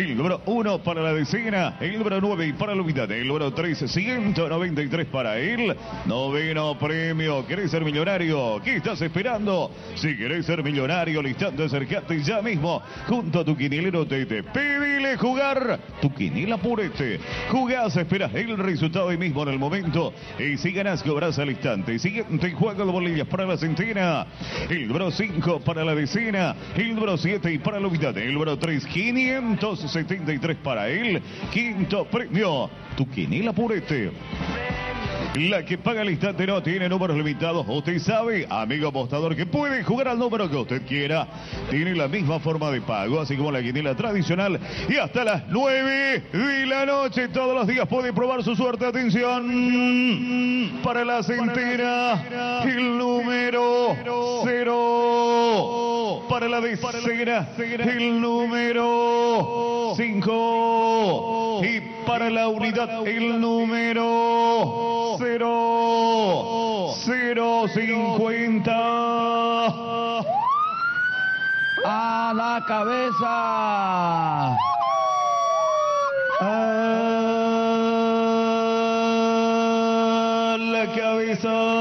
El número 1 para la decena, el número 9 para la unidad, el número 3, 193 para él. Noveno premio, ¿querés ser millonario? ¿Qué estás esperando? Si querés ser millonario, listando, acercate ya mismo junto a tu quinilero Tete. Pedile jugar tu quinila purete. Jugás, esperas el resultado ahí mismo en el momento y si ganás, cobras al instante. Siguiente juego de bolillas para la centena, el número 5 para la decena, el número 7 y para la unidad, el número 3, 573 para él. Quinto premio, tu quinila purete. La que paga el instante no tiene números limitados. Usted sabe, amigo apostador, que puede jugar al número que usted quiera. Tiene la misma forma de pago, así como la quiniela tradicional. Y hasta las 9 de la noche, todos los días puede probar su suerte. Atención, para la centena, el número 0. Para la decena, el número 5. Y para la unidad, el número 0. 050. A la cabeza. A la cabeza.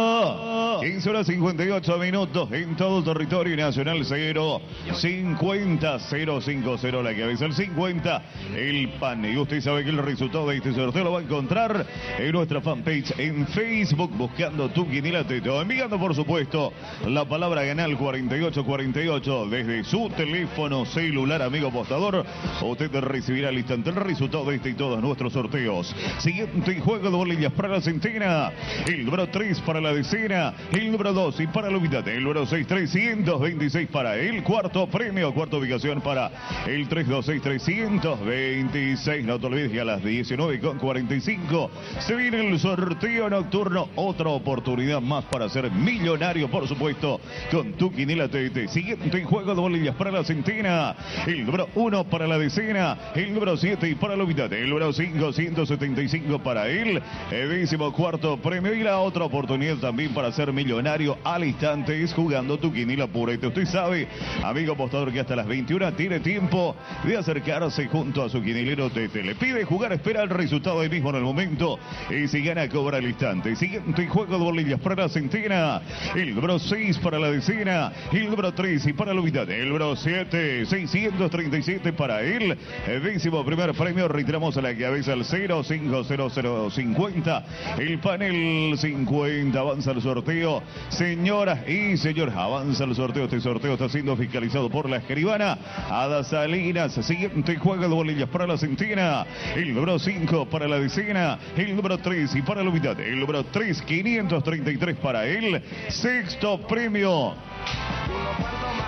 15 horas 58 minutos en todo territorio nacional 0 50 050 la cabeza el 50 el pan y usted sabe que el resultado de este sorteo lo va a encontrar en nuestra fanpage en Facebook buscando tu quinila teto enviando por supuesto la palabra canal 4848 desde su teléfono celular amigo apostador. Usted recibirá al instante el resultado de este y todos nuestros sorteos. Siguiente juego de bolillas para la centena. El número 3 para la decena. El número 2 y para la unidad, el número 6, 326 para el cuarto premio, cuarta ubicación para el 326, 326. No te olvides que a las 19 con 45 se viene el sorteo nocturno. Otra oportunidad más para ser millonario, por supuesto, con tu quinela TT. Siguiente juego de bolillas para la centena, el número 1 para la decena, el número 7 y para la unidad, el número 5, 175 para el décimo cuarto premio y la otra oportunidad también para ser millonario al instante es jugando tu quinila purete. Usted sabe, amigo apostador, que hasta las 21 tiene tiempo de acercarse junto a su quinilero Tete. Le pide jugar, espera el resultado ahí mismo en el momento y si gana cobra al instante. Siguiente juego de bolillas para la centena, el número 6 para la decena, el número 3 y para la unidad, el número 7, 637 para él. El décimo primer premio, retiramos a la cabeza al 050050. El panel 50 avanza el sorteo. Señoras y señores, avanza el sorteo. Este sorteo está siendo fiscalizado por la escribana Ada Salinas. Siguiente juego de bolillas para la centena. El número 5 para la decena. El número 3 y para la unidad. El número 3, 533 para él. Sexto premio.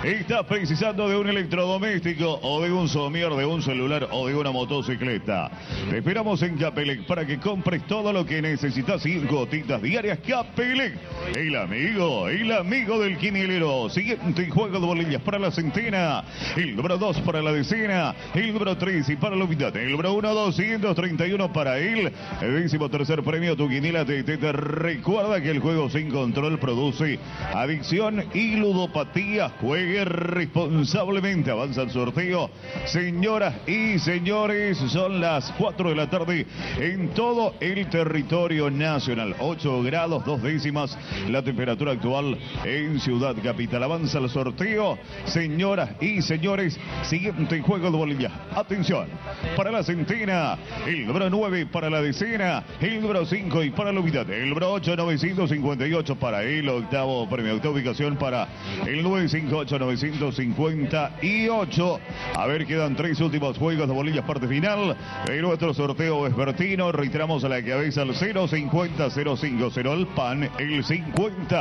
¿Estás precisando de un electrodoméstico o de un somier, de un celular o de una motocicleta? Te esperamos en Capelec para que compres todo lo que necesitas. Cinco gotitas diarias. Capelec, el amigo, el amigo del quinilero. Siguiente juego de bolillas para la centena. El número 2 para la decena. El número 3 y para la unidad. El número 1, 231 para él. El décimo tercer premio, tu te, te recuerda que el juego sin control produce adicción y ludopatía. Juegue responsablemente. Avanza el sorteo. Señoras y señores, son las 4 de la tarde en todo el territorio nacional. 8 grados, dos décimas la temperatura actual en Ciudad Capital. Avanza el sorteo. Señoras y señores, siguiente juego de Bolivia. Atención. Para la centena, el número 9 para la decena, el número 5 y para la unidad, el número 8, 958 para el octavo premio, octava ubicación para el 958, 958. A ver, quedan tres últimos juegos de bolillas, parte final de nuestro sorteo vespertino. Reiteramos a la cabeza el 050 050 el pan, el 50.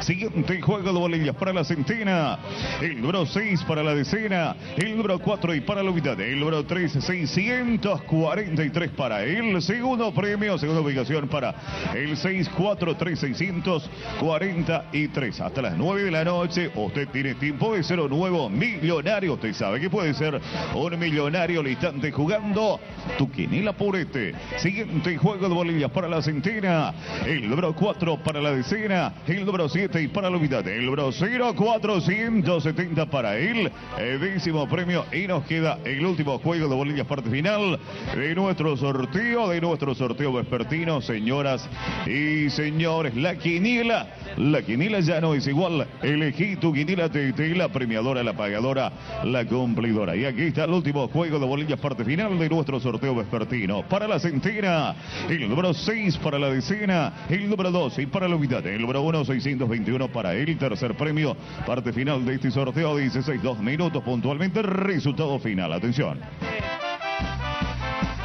Siguiente juego de bolillas para la centena, el número 6 para la decena, el número 4 y para la unidad, el número 3, 643 para el segundo premio, segunda ubicación para el 643 643. Hasta las 9 de la noche, usted tiene tiempo puede ser un nuevo millonario. Usted sabe que puede ser un millonario al instante jugando tu quinela purete. Siguiente juego de bolillas para la centena. El número 4 para la decena. Número 7 y para la mitad. El 0, 470 para él. El décimo premio. Y nos queda el último juego de bolillas parte final de nuestro sorteo, de nuestro sorteo vespertino, señoras y señores. La quiniela, la quiniela ya no es igual. Elegí tu quiniela TT, la premiadora, la pagadora, la cumplidora. Y aquí está el último juego de bolillas parte final de nuestro sorteo vespertino. Para la centena, el número 6 para la decena, el número 2 y para la mitad, el número 1, 621 para el tercer premio. Parte final de este sorteo, 16, 2 minutos puntualmente. Resultado final. Atención.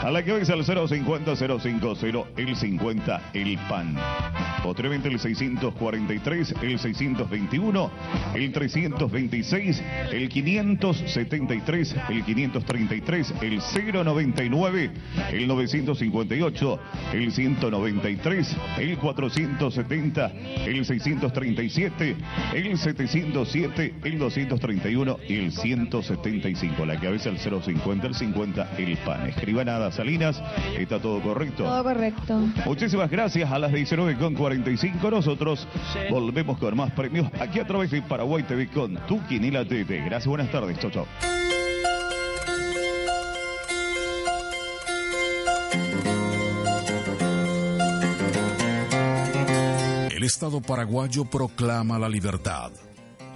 A la que hoy es el 050 050 el 50 el pan. Posteriormente el 643, el 621, el 326, el 573, el 533, el 099, el 958, el 193, el 470, el 637, el 707, el 231 y el 175. La cabeza el 050, el 50 el pan. Escriba nada Salinas. ¿Está todo correcto? Todo correcto. Muchísimas gracias a las 19.45. Nosotros volvemos con más premios aquí a través de Paraguay TV con Tu Quinila TT. Gracias, buenas tardes. Chau, chau. El Estado paraguayo proclama la libertad,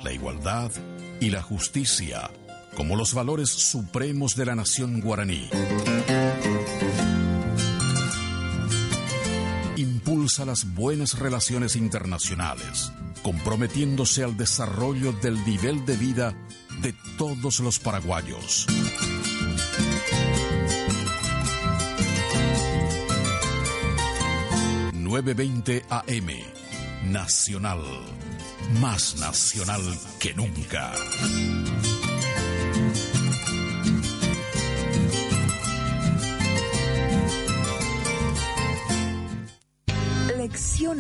la igualdad y la justicia como los valores supremos de la nación guaraní. Impulsa las buenas relaciones internacionales, comprometiéndose al desarrollo del nivel de vida de todos los paraguayos. ...920 AM... Nacional... ...más nacional que nunca.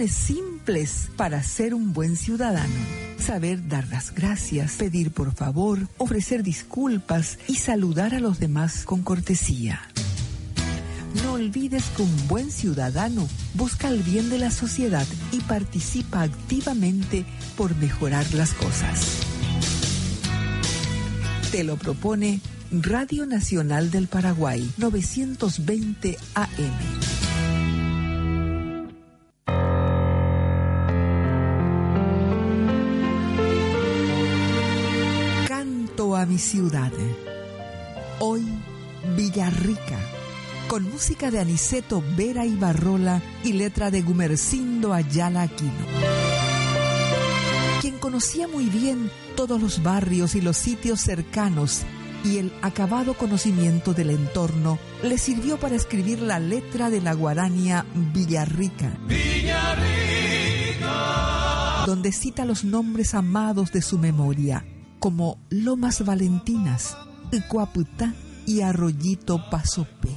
Simples para ser un buen ciudadano. Saber dar las gracias, pedir por favor, ofrecer disculpas y saludar a los demás con cortesía. No olvides que un buen ciudadano busca el bien de la sociedad y participa activamente por mejorar las cosas. Te lo propone Radio Nacional del Paraguay 920 AM. A mi ciudad. Hoy, Villarrica. Con música de Aniceto Vera y Barrola y letra de Gumercindo Ayala Aquino. Quien conocía muy bien todos los barrios y los sitios cercanos y el acabado conocimiento del entorno le sirvió para escribir la letra de la guarania Villarrica. Donde cita los nombres amados de su memoria, como Lomas Valentinas, Icuaputá y Arroyito Pasope.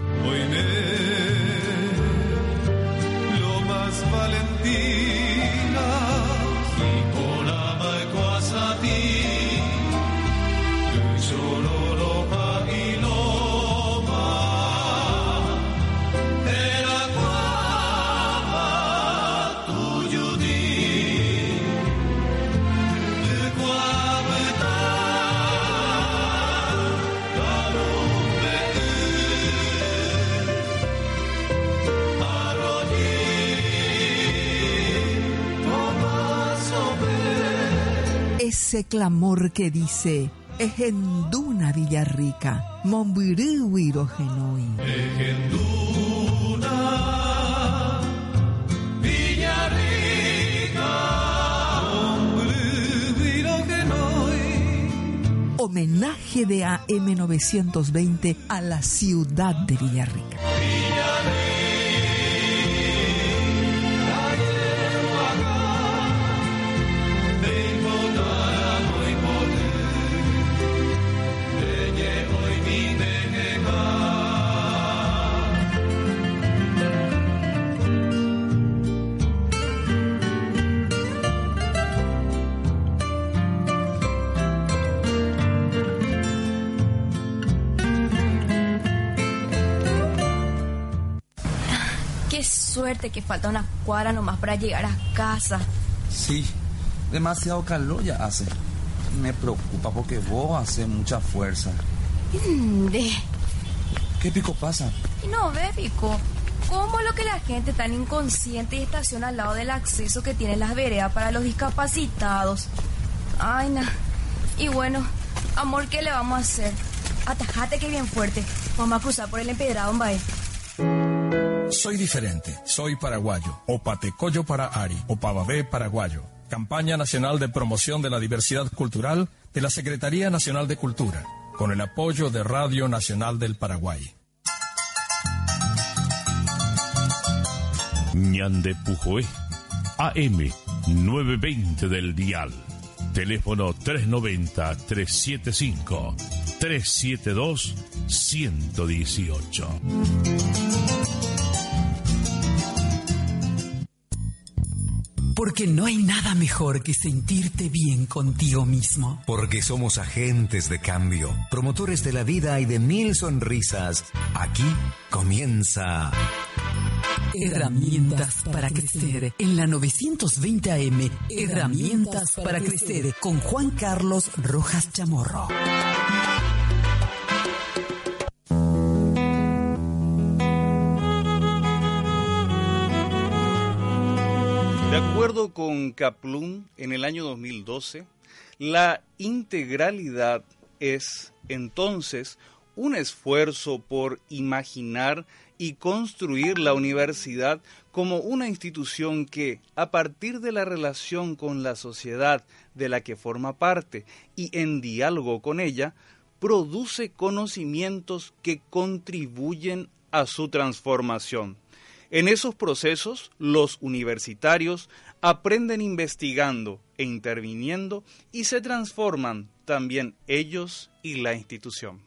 Ese clamor que dice, Ejenduna Villarrica, Momburuguiro Genoi. Homenaje de AM 920 a la ciudad de Villarrica. Suerte que falta una cuadra nomás para llegar a casa. Sí, demasiado calor ya hace. Me preocupa porque vos haces mucha fuerza. De... ¿Qué pico pasa? No ve, Pico. ¿Cómo lo que la gente tan inconsciente y estaciona al lado del acceso que tienen las veredas para los discapacitados? Ay, na. Y bueno, amor, ¿qué le vamos a hacer? Atajate que bien fuerte. Vamos a cruzar por el empedrado, Mbae. Soy diferente, soy paraguayo. Opatecoyo para Ari, Opababé paraguayo. Campaña Nacional de Promoción de la Diversidad Cultural de la Secretaría Nacional de Cultura, con el apoyo de Radio Nacional del Paraguay. Ñande Pujoé, AM 920 del Dial. Teléfono 390-375. 372-118. Porque no hay nada mejor que sentirte bien contigo mismo. Porque somos agentes de cambio, promotores de la vida y de mil sonrisas. Aquí comienza. Herramientas para crecer. En la 920 AM, Herramientas para crecer con Juan Carlos Rojas Chamorro. Acuerdo con Kaplun, en el año 2012, la integralidad es entonces un esfuerzo por imaginar y construir la universidad como una institución que, a partir de la relación con la sociedad de la que forma parte y en diálogo con ella, produce conocimientos que contribuyen a su transformación. En esos procesos, los universitarios aprenden investigando e interviniendo y se transforman también ellos y la institución.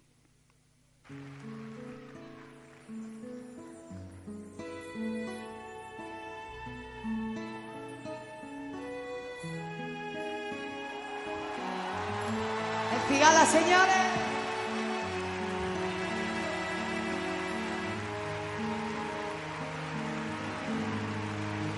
Estigala, señores.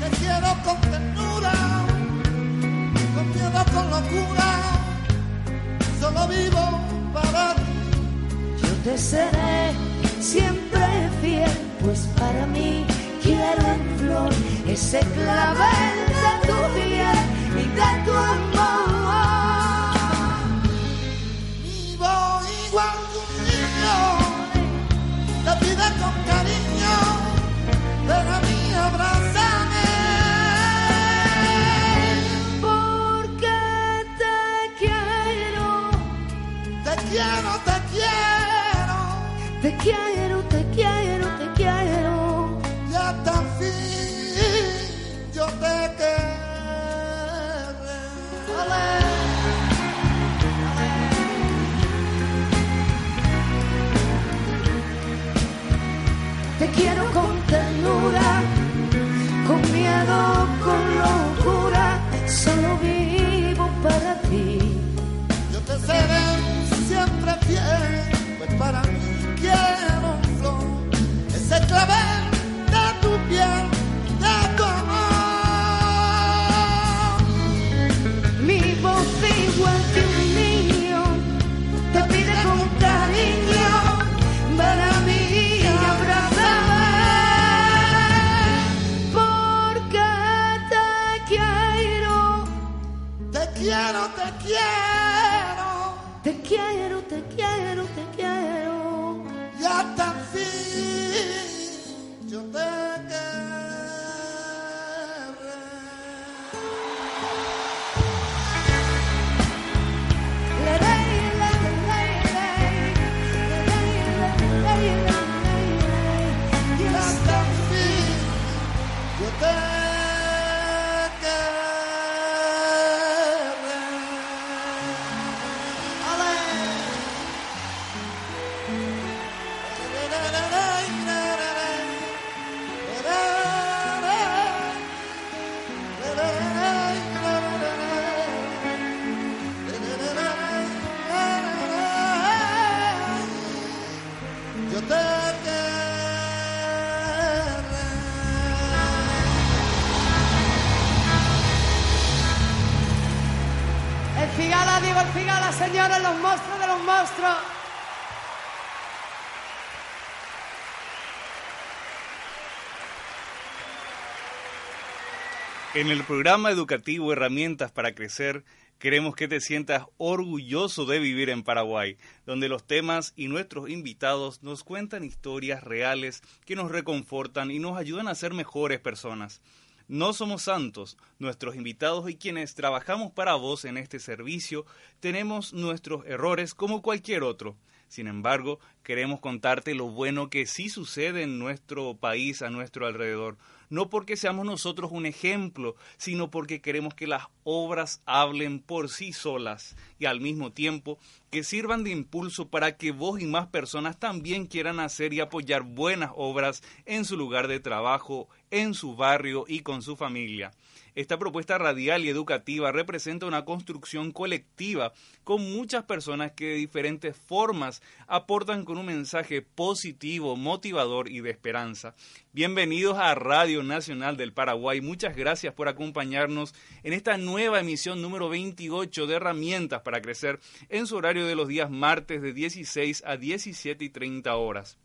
te quiero con ternura, con miedo, con locura, solo vivo para ti. Yo te seré siempre fiel, pues para mí quiero en flor ese clavel de tu piel y de tu amor. En el programa educativo Herramientas para Crecer, queremos que te sientas orgulloso de vivir en Paraguay, donde los temas y nuestros invitados nos cuentan historias reales que nos reconfortan y nos ayudan a ser mejores personas. No somos santos, nuestros invitados y quienes trabajamos para vos en este servicio tenemos nuestros errores como cualquier otro. Sin embargo, queremos contarte lo bueno que sí sucede en nuestro país a nuestro alrededor no porque seamos nosotros un ejemplo, sino porque queremos que las obras hablen por sí solas y al mismo tiempo que sirvan de impulso para que vos y más personas también quieran hacer y apoyar buenas obras en su lugar de trabajo, en su barrio y con su familia. Esta propuesta radial y educativa representa una construcción colectiva con muchas personas que de diferentes formas aportan con un mensaje positivo, motivador y de esperanza. Bienvenidos a Radio Nacional del Paraguay. Muchas gracias por acompañarnos en esta nueva emisión número 28 de Herramientas para Crecer en su horario de los días martes de 16 a 17 y 30 horas.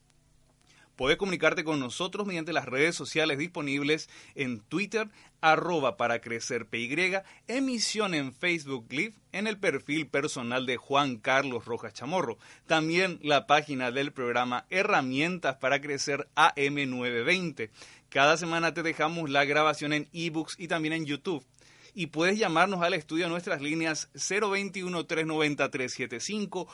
Puedes comunicarte con nosotros mediante las redes sociales disponibles en Twitter, arroba para crecer PY, emisión en Facebook Live, en el perfil personal de Juan Carlos Rojas Chamorro. También la página del programa Herramientas para Crecer AM920. Cada semana te dejamos la grabación en ebooks y también en YouTube y puedes llamarnos al estudio a nuestras líneas 021 390 375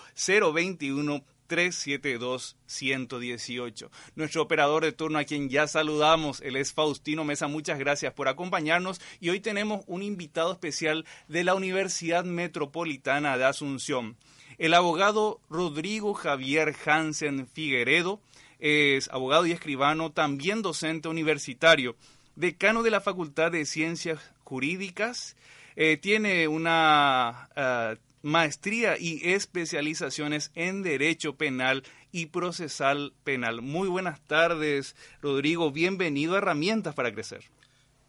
021 372-118. Nuestro operador de turno a quien ya saludamos, él es Faustino Mesa, muchas gracias por acompañarnos y hoy tenemos un invitado especial de la Universidad Metropolitana de Asunción. El abogado Rodrigo Javier Hansen Figueredo es abogado y escribano, también docente universitario, decano de la Facultad de Ciencias Jurídicas, eh, tiene una uh, maestría y especializaciones en Derecho Penal y Procesal Penal. Muy buenas tardes, Rodrigo. Bienvenido a Herramientas para Crecer.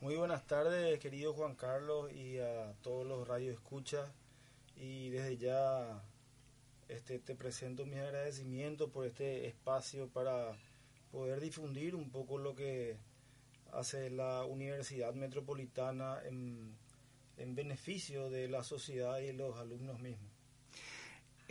Muy buenas tardes, querido Juan Carlos, y a todos los radioescuchas. Y desde ya este, te presento mis agradecimientos por este espacio para poder difundir un poco lo que hace la Universidad Metropolitana en en beneficio de la sociedad y los alumnos mismos.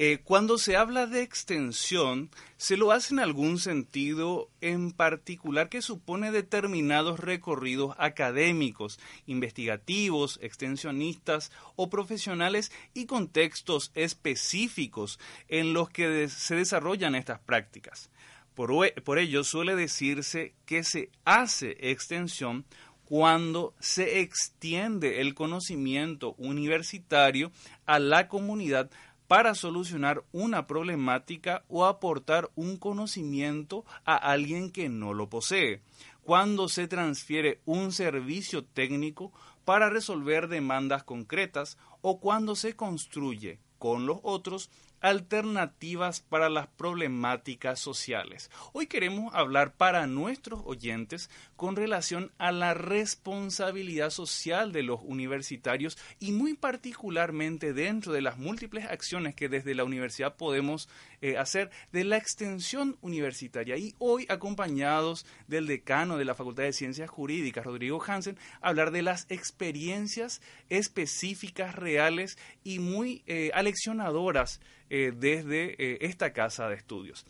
Eh, cuando se habla de extensión, ¿se lo hace en algún sentido en particular que supone determinados recorridos académicos, investigativos, extensionistas o profesionales y contextos específicos en los que se desarrollan estas prácticas? Por, por ello, suele decirse que se hace extensión cuando se extiende el conocimiento universitario a la comunidad para solucionar una problemática o aportar un conocimiento a alguien que no lo posee, cuando se transfiere un servicio técnico para resolver demandas concretas o cuando se construye con los otros alternativas para las problemáticas sociales. Hoy queremos hablar para nuestros oyentes con relación a la responsabilidad social de los universitarios y muy particularmente dentro de las múltiples acciones que desde la universidad podemos eh, hacer de la extensión universitaria. Y hoy acompañados del decano de la Facultad de Ciencias Jurídicas, Rodrigo Hansen, hablar de las experiencias específicas, reales y muy eh, aleccionadoras eh, desde esta casa de estudios.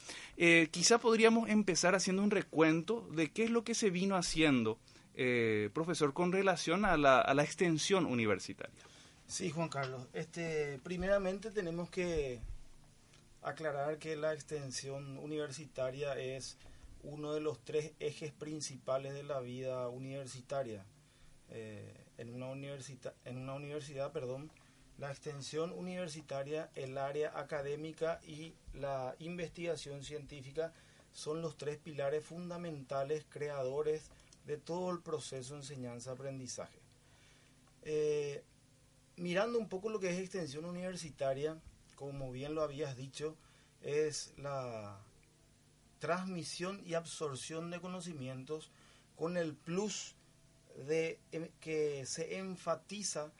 Quizá podríamos empezar haciendo un recuento de qué es lo que se vino haciendo, profesor, con relación a la, a la, extensión universitaria. Sí, Juan Carlos. Este, primeramente tenemos que aclarar que la extensión universitaria es uno de los tres ejes principales de la vida universitaria. en, una en una universidad, perdón, la extensión universitaria, el área académica y la investigación científica son los tres pilares fundamentales creadores de todo el proceso de enseñanza-aprendizaje. Eh, mirando un poco lo que es extensión universitaria, como bien lo habías dicho, es la, transmisión y absorción de conocimientos con el plus de em, que se enfatiza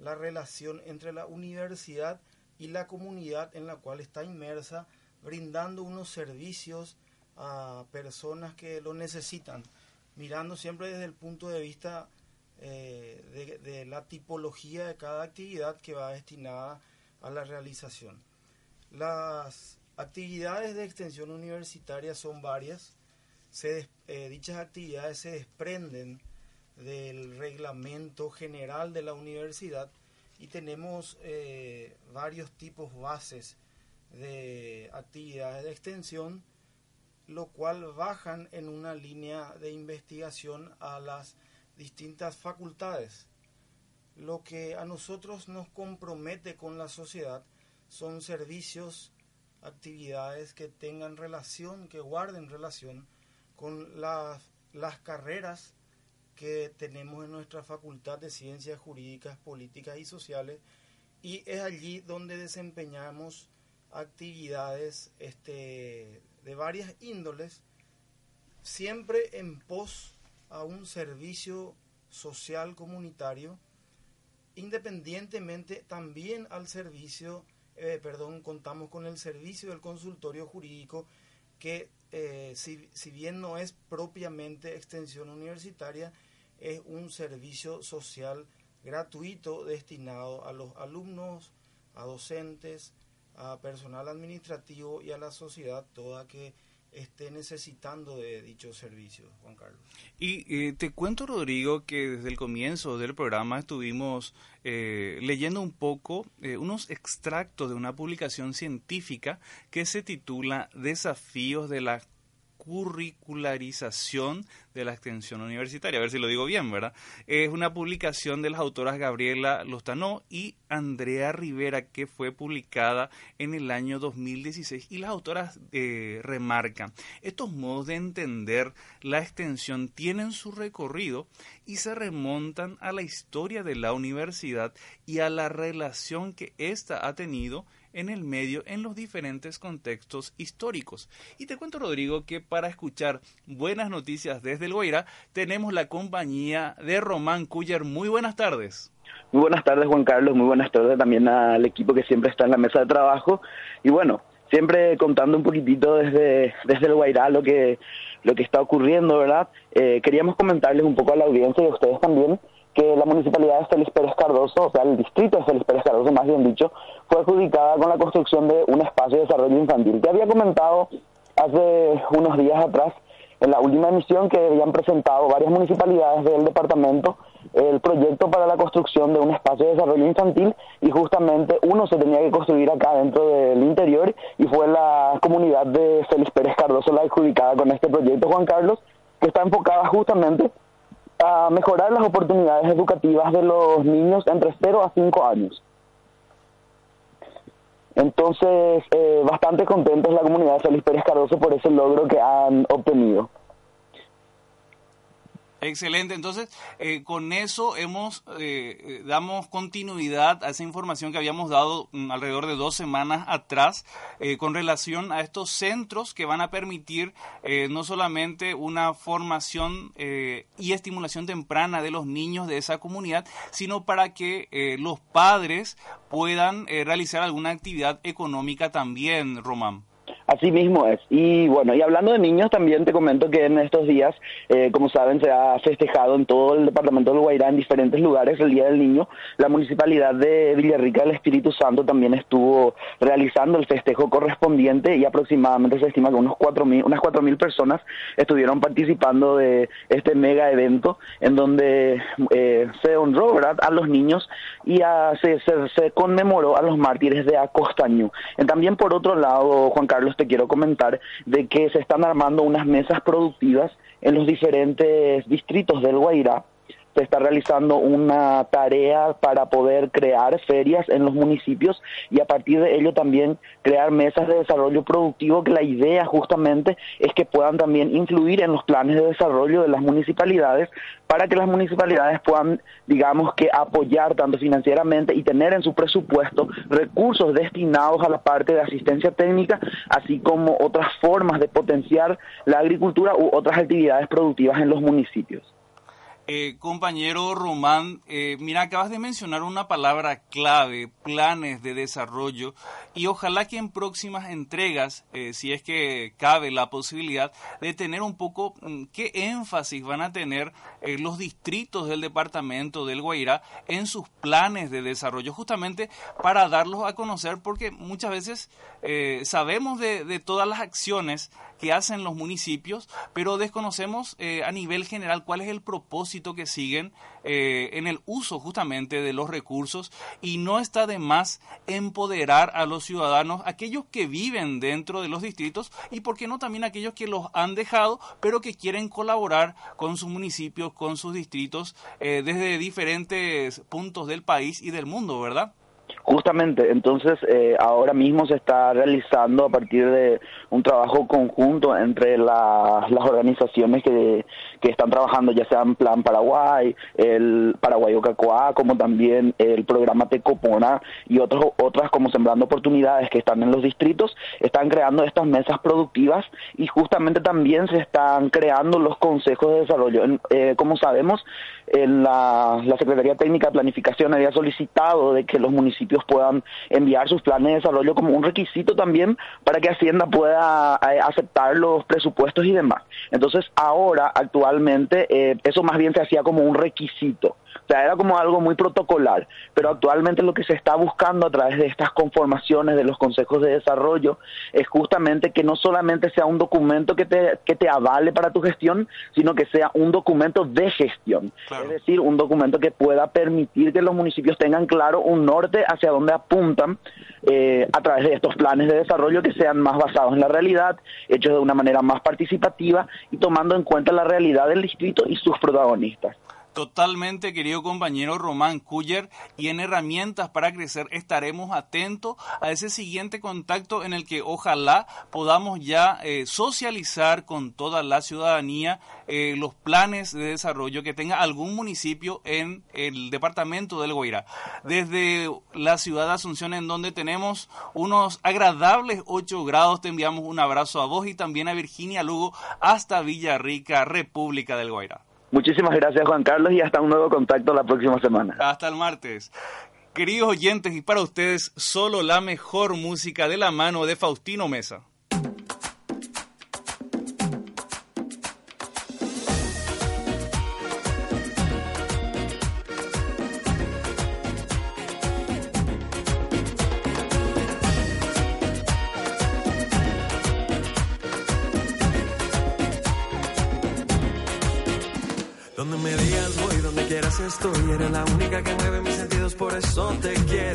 la relación entre la universidad y la comunidad en la cual está inmersa, brindando unos servicios a personas que lo necesitan, mirando siempre desde el punto de vista eh, de, de, la tipología de cada actividad que va destinada a la realización. Las actividades de extensión universitaria son varias. Se, eh, dichas actividades se desprenden del reglamento general de la universidad y tenemos eh, varios tipos bases de actividades de extensión, lo cual bajan en una línea de investigación a las distintas facultades. Lo que a nosotros nos compromete con la sociedad son servicios, actividades que tengan relación, que guarden relación con las, las carreras que tenemos en nuestra Facultad de Ciencias Jurídicas, Políticas y Sociales y es allí donde desempeñamos actividades este, de varias índoles, siempre en pos a un servicio social comunitario, independientemente también al servicio, eh, perdón, contamos con el servicio del consultorio jurídico que eh, si, si bien no es propiamente extensión universitaria, es un servicio social gratuito destinado a los alumnos, a docentes, a personal administrativo y a la sociedad toda que esté necesitando de dichos servicios, Juan Carlos. Y eh, te cuento, Rodrigo, que desde el comienzo del programa estuvimos eh, leyendo un poco eh, unos extractos de una publicación científica que se titula Desafíos de la curricularización de la extensión universitaria. A ver si lo digo bien, ¿verdad? Es una publicación de las autoras Gabriela Lostanó y Andrea Rivera que fue publicada en el año 2016 y las autoras eh, remarcan, estos modos de entender la extensión tienen su recorrido y se remontan a la historia de la universidad y a la relación que ésta ha tenido en el medio en los diferentes contextos históricos. Y te cuento, Rodrigo, que para escuchar buenas noticias desde el Guairá tenemos la compañía de Román Cuyer. Muy buenas tardes. Muy buenas tardes, Juan Carlos. Muy buenas tardes también al equipo que siempre está en la mesa de trabajo. Y bueno, siempre contando un poquitito desde, desde el Guairá lo que, lo que está ocurriendo, ¿verdad? Eh, queríamos comentarles un poco a la audiencia y a ustedes también que la municipalidad de Félix Pérez Cardoso, o sea, el distrito de Félix Pérez Cardoso, más bien dicho, fue adjudicada con la construcción de un espacio de desarrollo infantil. Que había comentado hace unos días atrás, en la última emisión, que habían presentado varias municipalidades del departamento el proyecto para la construcción de un espacio de desarrollo infantil y justamente uno se tenía que construir acá dentro del interior y fue la comunidad de Félix Pérez Cardoso la adjudicada con este proyecto, Juan Carlos, que está enfocada justamente a mejorar las oportunidades educativas de los niños entre 0 a 5 años. Entonces, eh, bastante contentos la comunidad de Félix Pérez Cardoso por ese logro que han obtenido. Excelente, entonces eh, con eso hemos eh, eh, damos continuidad a esa información que habíamos dado mm, alrededor de dos semanas atrás con relación a estos centros que van a permitir no solamente una formación y estimulación temprana de los niños de esa comunidad, sino para que los padres puedan realizar alguna actividad económica también, Román. Así mismo es. Y bueno, y hablando de niños, también te comento que en estos días, eh, como saben, se ha festejado en todo el departamento del Guairá, en diferentes lugares, el Día del Niño. La municipalidad de Villarrica del Espíritu Santo también estuvo realizando el festejo correspondiente y aproximadamente se estima que unos cuatro mil, unas 4.000 personas estuvieron participando de este mega evento en donde eh, se honró ¿verdad? a los niños y se, se, conmemoró a los mártires de Acostaño. Y también por otro lado, Juan Carlos, te quiero comentar de que se están armando unas mesas productivas en los diferentes distritos del Guairá se está realizando una tarea para poder crear ferias en los municipios y a partir de ello también crear mesas de desarrollo productivo que la idea justamente es que puedan también influir en los planes de desarrollo de las municipalidades para que las municipalidades puedan, digamos que, apoyar tanto financieramente y tener en su presupuesto recursos destinados a la parte de asistencia técnica, así como otras formas de potenciar la agricultura u otras actividades productivas en los municipios. Eh, compañero Román, eh, mira, acabas de mencionar una palabra clave, planes de desarrollo, y ojalá que en próximas entregas, eh, si es que cabe la posibilidad, de tener un poco mm, qué énfasis van a tener los distritos del departamento del Guairá en sus planes de desarrollo, justamente para darlos a conocer, porque muchas veces sabemos de, de todas las acciones que hacen los municipios, pero desconocemos eh, a nivel general cuál es el propósito que siguen eh, en el uso justamente de los recursos y no está de más empoderar a los ciudadanos, aquellos que viven dentro de los distritos y por qué no también aquellos que los han dejado, pero que quieren colaborar con sus municipios, con sus distritos eh, desde diferentes puntos del país y del mundo, ¿verdad? Justamente, entonces eh, ahora mismo se está realizando a partir de un trabajo conjunto entre las organizaciones que, que están trabajando, ya sea en Plan Paraguay, el Paraguay Ocacoa, como también el programa Tecopona y otros, otras como Sembrando Oportunidades que están en los distritos, están creando estas mesas productivas y justamente también se están creando los consejos de desarrollo. Eh, como sabemos, la, la Secretaría Técnica de Planificación había solicitado de que los municipios puedan enviar sus planes de desarrollo como un requisito también para que Hacienda pueda eh, aceptar los presupuestos y demás. Entonces, ahora, actualmente, eh, eso más bien se hacía como un requisito. O sea, era como algo muy protocolar, pero actualmente lo que se está buscando a través de estas conformaciones de los consejos de desarrollo es justamente que no solamente sea un documento que te, que te avale para tu gestión, sino que sea un documento de gestión. Es decir, un documento que pueda permitir que los municipios tengan claro un norte hacia donde apuntan eh, a través de estos planes de desarrollo que sean más basados en la realidad, hechos de una manera más participativa y tomando en cuenta la realidad del distrito y sus protagonistas. Totalmente, querido compañero Román Cuyer, y en herramientas para crecer estaremos atentos a ese siguiente contacto en el que ojalá podamos ya eh, socializar con toda la ciudadanía eh, los planes de desarrollo que tenga algún municipio en el departamento del Guairá. Desde la ciudad de Asunción, en donde tenemos unos agradables 8 grados, te enviamos un abrazo a vos y también a Virginia Lugo hasta Villarrica, República del Guairá. Muchísimas gracias Juan Carlos y hasta un nuevo contacto la próxima semana. Hasta el martes. Queridos oyentes, y para ustedes solo la mejor música de la mano de Faustino Mesa. Eso te quiero.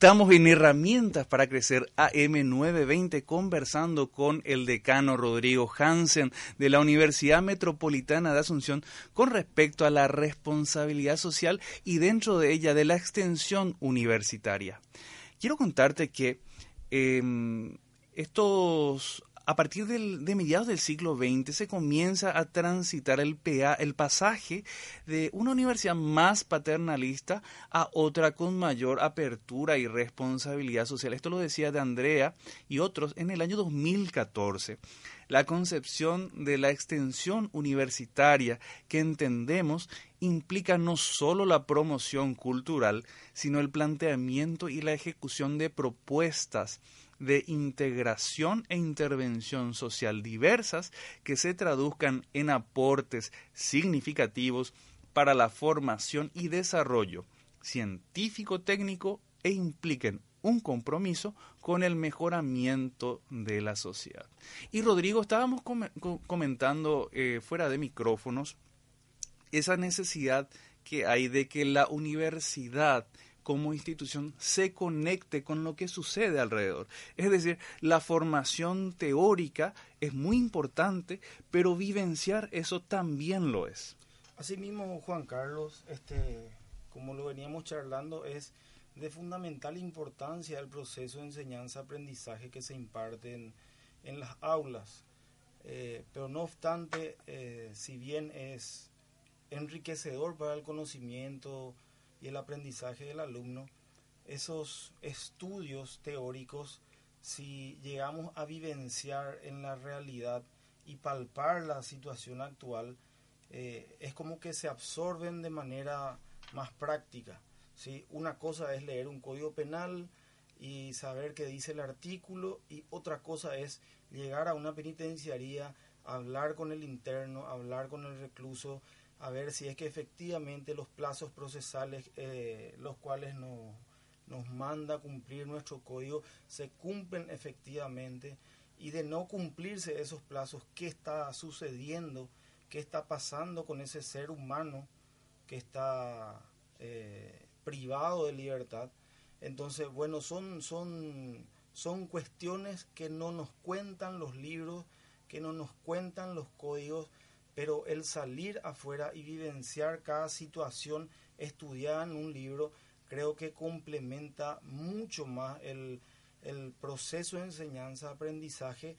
Estamos en Herramientas para Crecer AM920 conversando con el decano Rodrigo Hansen de la Universidad Metropolitana de Asunción con respecto a la responsabilidad social y dentro de ella de la extensión universitaria. Quiero contarte que em, estos a partir de mediados del siglo XX se comienza a transitar el, el pasaje de una universidad más paternalista a otra con mayor apertura y responsabilidad social. Esto lo decía de Andrea y otros en el año 2014 la concepción de la extensión universitaria que entendemos implica no solo la promoción cultural, sino el planteamiento y la ejecución de propuestas de integración e intervención social diversas que se traduzcan en aportes significativos para la formación y desarrollo científico-técnico e impliquen un compromiso con el mejoramiento de la sociedad. Y Rodrigo, estábamos comentando eh, fuera de micrófonos esa necesidad que hay de que la universidad como institución se conecte con lo que sucede alrededor. Es decir, la formación teórica es muy importante, pero vivenciar eso también lo es. Asimismo, Juan Carlos, este, como lo veníamos charlando, es de fundamental importancia el proceso de enseñanza-aprendizaje que se imparte en, las aulas. Eh, pero no obstante, eh, si bien es enriquecedor para el conocimiento, y el aprendizaje del alumno, esos estudios teóricos, si llegamos a vivenciar en la realidad y palpar la situación actual, eh, es como que se absorben de manera más práctica. ¿sí? Una cosa es leer un código penal y saber qué dice el artículo y otra cosa es llegar a una penitenciaría, hablar con el interno, hablar con el recluso, a ver si es que efectivamente los plazos procesales eh, los cuales nos, manda cumplir nuestro código se cumplen efectivamente y de no cumplirse esos plazos, qué está sucediendo, qué está pasando con ese ser humano que está eh, privado de libertad. Entonces, bueno, son, son, son cuestiones que no nos cuentan los libros, que no nos cuentan los códigos, pero el salir afuera y vivenciar cada situación estudiada en un libro creo que complementa mucho más el, proceso de enseñanza-aprendizaje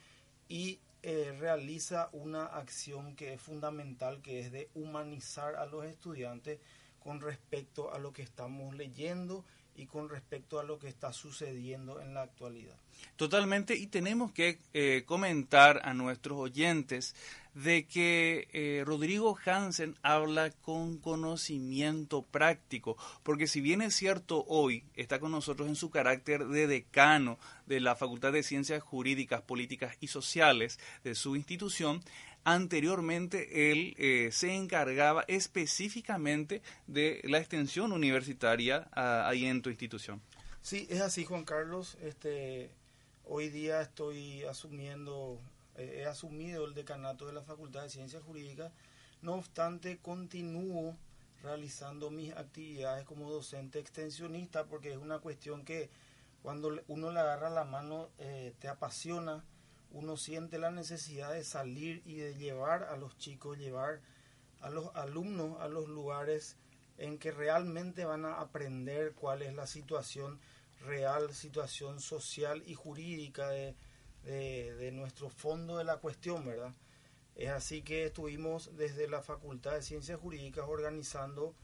y eh, realiza una acción que es fundamental, que es de humanizar a los estudiantes con respecto a lo que estamos leyendo y con respecto a lo que está sucediendo en la actualidad. Totalmente, y tenemos que eh, comentar a nuestros oyentes de que eh, Rodrigo Hansen habla con conocimiento práctico, porque si bien es cierto hoy está con nosotros en su carácter de decano de la Facultad de Ciencias Jurídicas, Políticas y Sociales de su institución, anteriormente él eh, se encargaba específicamente de la extensión universitaria ah, ahí en tu institución. Sí, es así, Juan Carlos. Este, hoy día estoy asumiendo, eh, he asumido el decanato de la Facultad de Ciencias Jurídicas. No obstante, continúo realizando mis actividades como docente extensionista porque es una cuestión que cuando uno le agarra la mano eh, te apasiona uno siente la necesidad de salir y de llevar a los chicos, llevar a los alumnos a los lugares en que realmente van a aprender cuál es la situación real, situación social y jurídica de, de, nuestro fondo de la cuestión, ¿verdad? Es así que estuvimos desde la Facultad de Ciencias Jurídicas organizando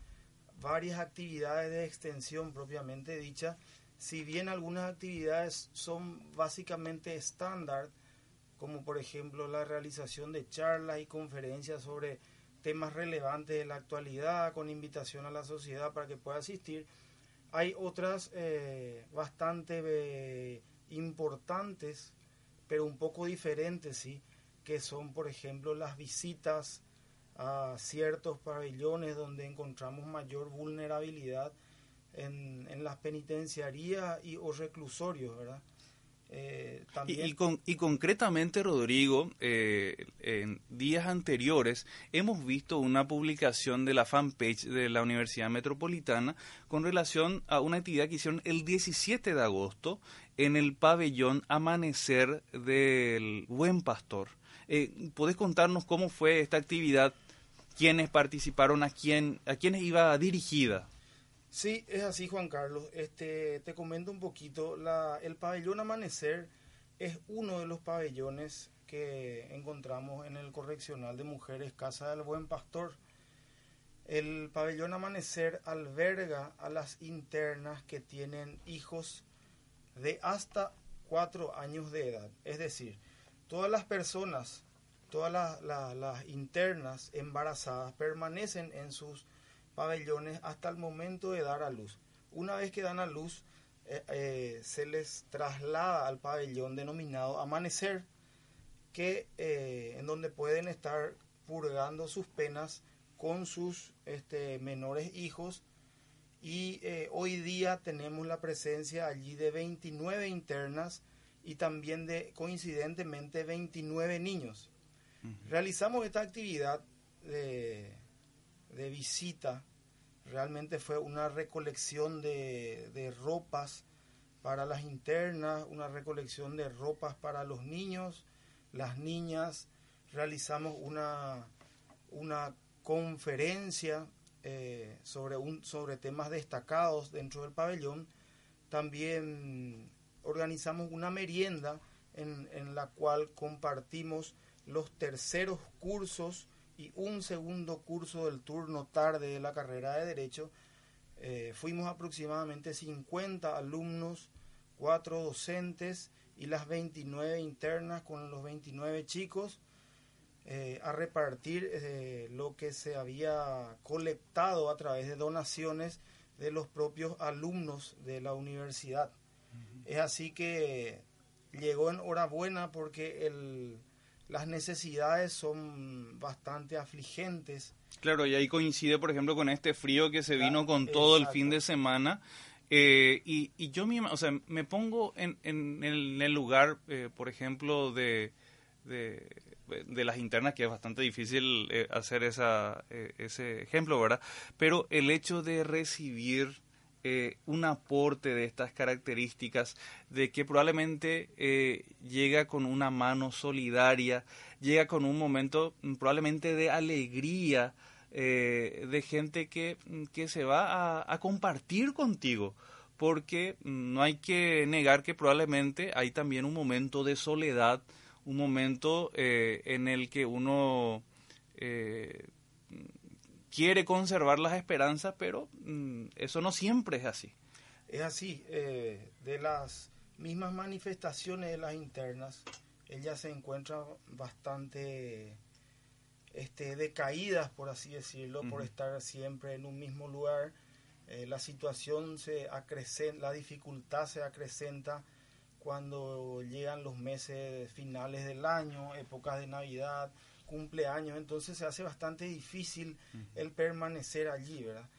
varias actividades de extensión propiamente dicha, si bien algunas actividades son básicamente estándar, como por ejemplo la realización de charlas y conferencias sobre temas relevantes de la actualidad con invitación a la sociedad para que pueda asistir. Hay otras eh, bastante eh, importantes, pero un poco diferentes, sí, que son por ejemplo las visitas a ciertos pabellones donde encontramos mayor vulnerabilidad en, en las penitenciarías y o reclusorios, ¿verdad? Eh, Y, con- y concretamente, Rodrigo, eh, en días anteriores hemos visto una publicación de la fanpage de la Universidad Metropolitana con relación a una actividad que hicieron el 17 de agosto en el pabellón Amanecer del Buen Pastor. Eh, ¿Podés contarnos cómo fue esta actividad? ¿Quiénes participaron? ¿A, quién, a quiénes iba dirigida? Sí, es así, Juan Carlos. Este, te comento un poquito. La, el pabellón Amanecer es uno de los pabellones que encontramos en el correccional de mujeres Casa del Buen Pastor. El pabellón Amanecer alberga a las internas que tienen hijos de hasta cuatro años de edad. Es decir, todas las personas, todas las, internas embarazadas permanecen en sus pabellones hasta el momento de dar a luz. Una vez que dan a luz, eh, eh, se les traslada al pabellón denominado Amanecer, que eh, en donde pueden estar purgando sus penas con sus este, menores hijos y hoy día tenemos la presencia allí de 29 internas y también de coincidentemente 29 niños. Realizamos esta actividad de, de visita, realmente fue una recolección de, de ropas para las internas, una recolección de ropas para los niños, las niñas, realizamos una, una conferencia eh, sobre, un, sobre temas destacados dentro del pabellón. También organizamos una merienda en, en la cual compartimos los terceros cursos y un segundo curso del turno tarde de la carrera de Derecho. Eh, fuimos aproximadamente 50 alumnos, cuatro docentes y las 29 internas con los 29 chicos eh, a repartir eh, lo que se había colectado a través de donaciones de los propios alumnos de la universidad. Es así que llegó en hora buena porque el, las necesidades son bastante afligentes. Claro, y ahí coincide, por ejemplo, con este frío que se vino con todo el fin de semana. Eh, y, y yo misma, o sea, me pongo en, en el, en el lugar, eh, por ejemplo, de, de, de las internas, que es bastante difícil eh, hacer esa, ese ejemplo, ¿verdad? Pero el hecho de recibir eh, un aporte de estas características, de que probablemente eh, llega con una mano solidaria, llega con un momento mm, probablemente de alegría, eh, de gente que, mm, que se va a, compartir contigo, porque mm, no hay que negar que probablemente hay también un momento de soledad, un momento en el que uno quiere conservar las esperanzas, pero mm, eso no siempre es así. Es así, eh, de las mismas manifestaciones de las internas, ellas se encuentran bastante este, decaídas, por así decirlo, por estar siempre en un mismo lugar. Eh, la situación se acrecenta, la dificultad se acrecenta cuando llegan los meses finales del año, épocas de Navidad, cumpleaños, entonces se hace bastante difícil el permanecer allí, ¿verdad?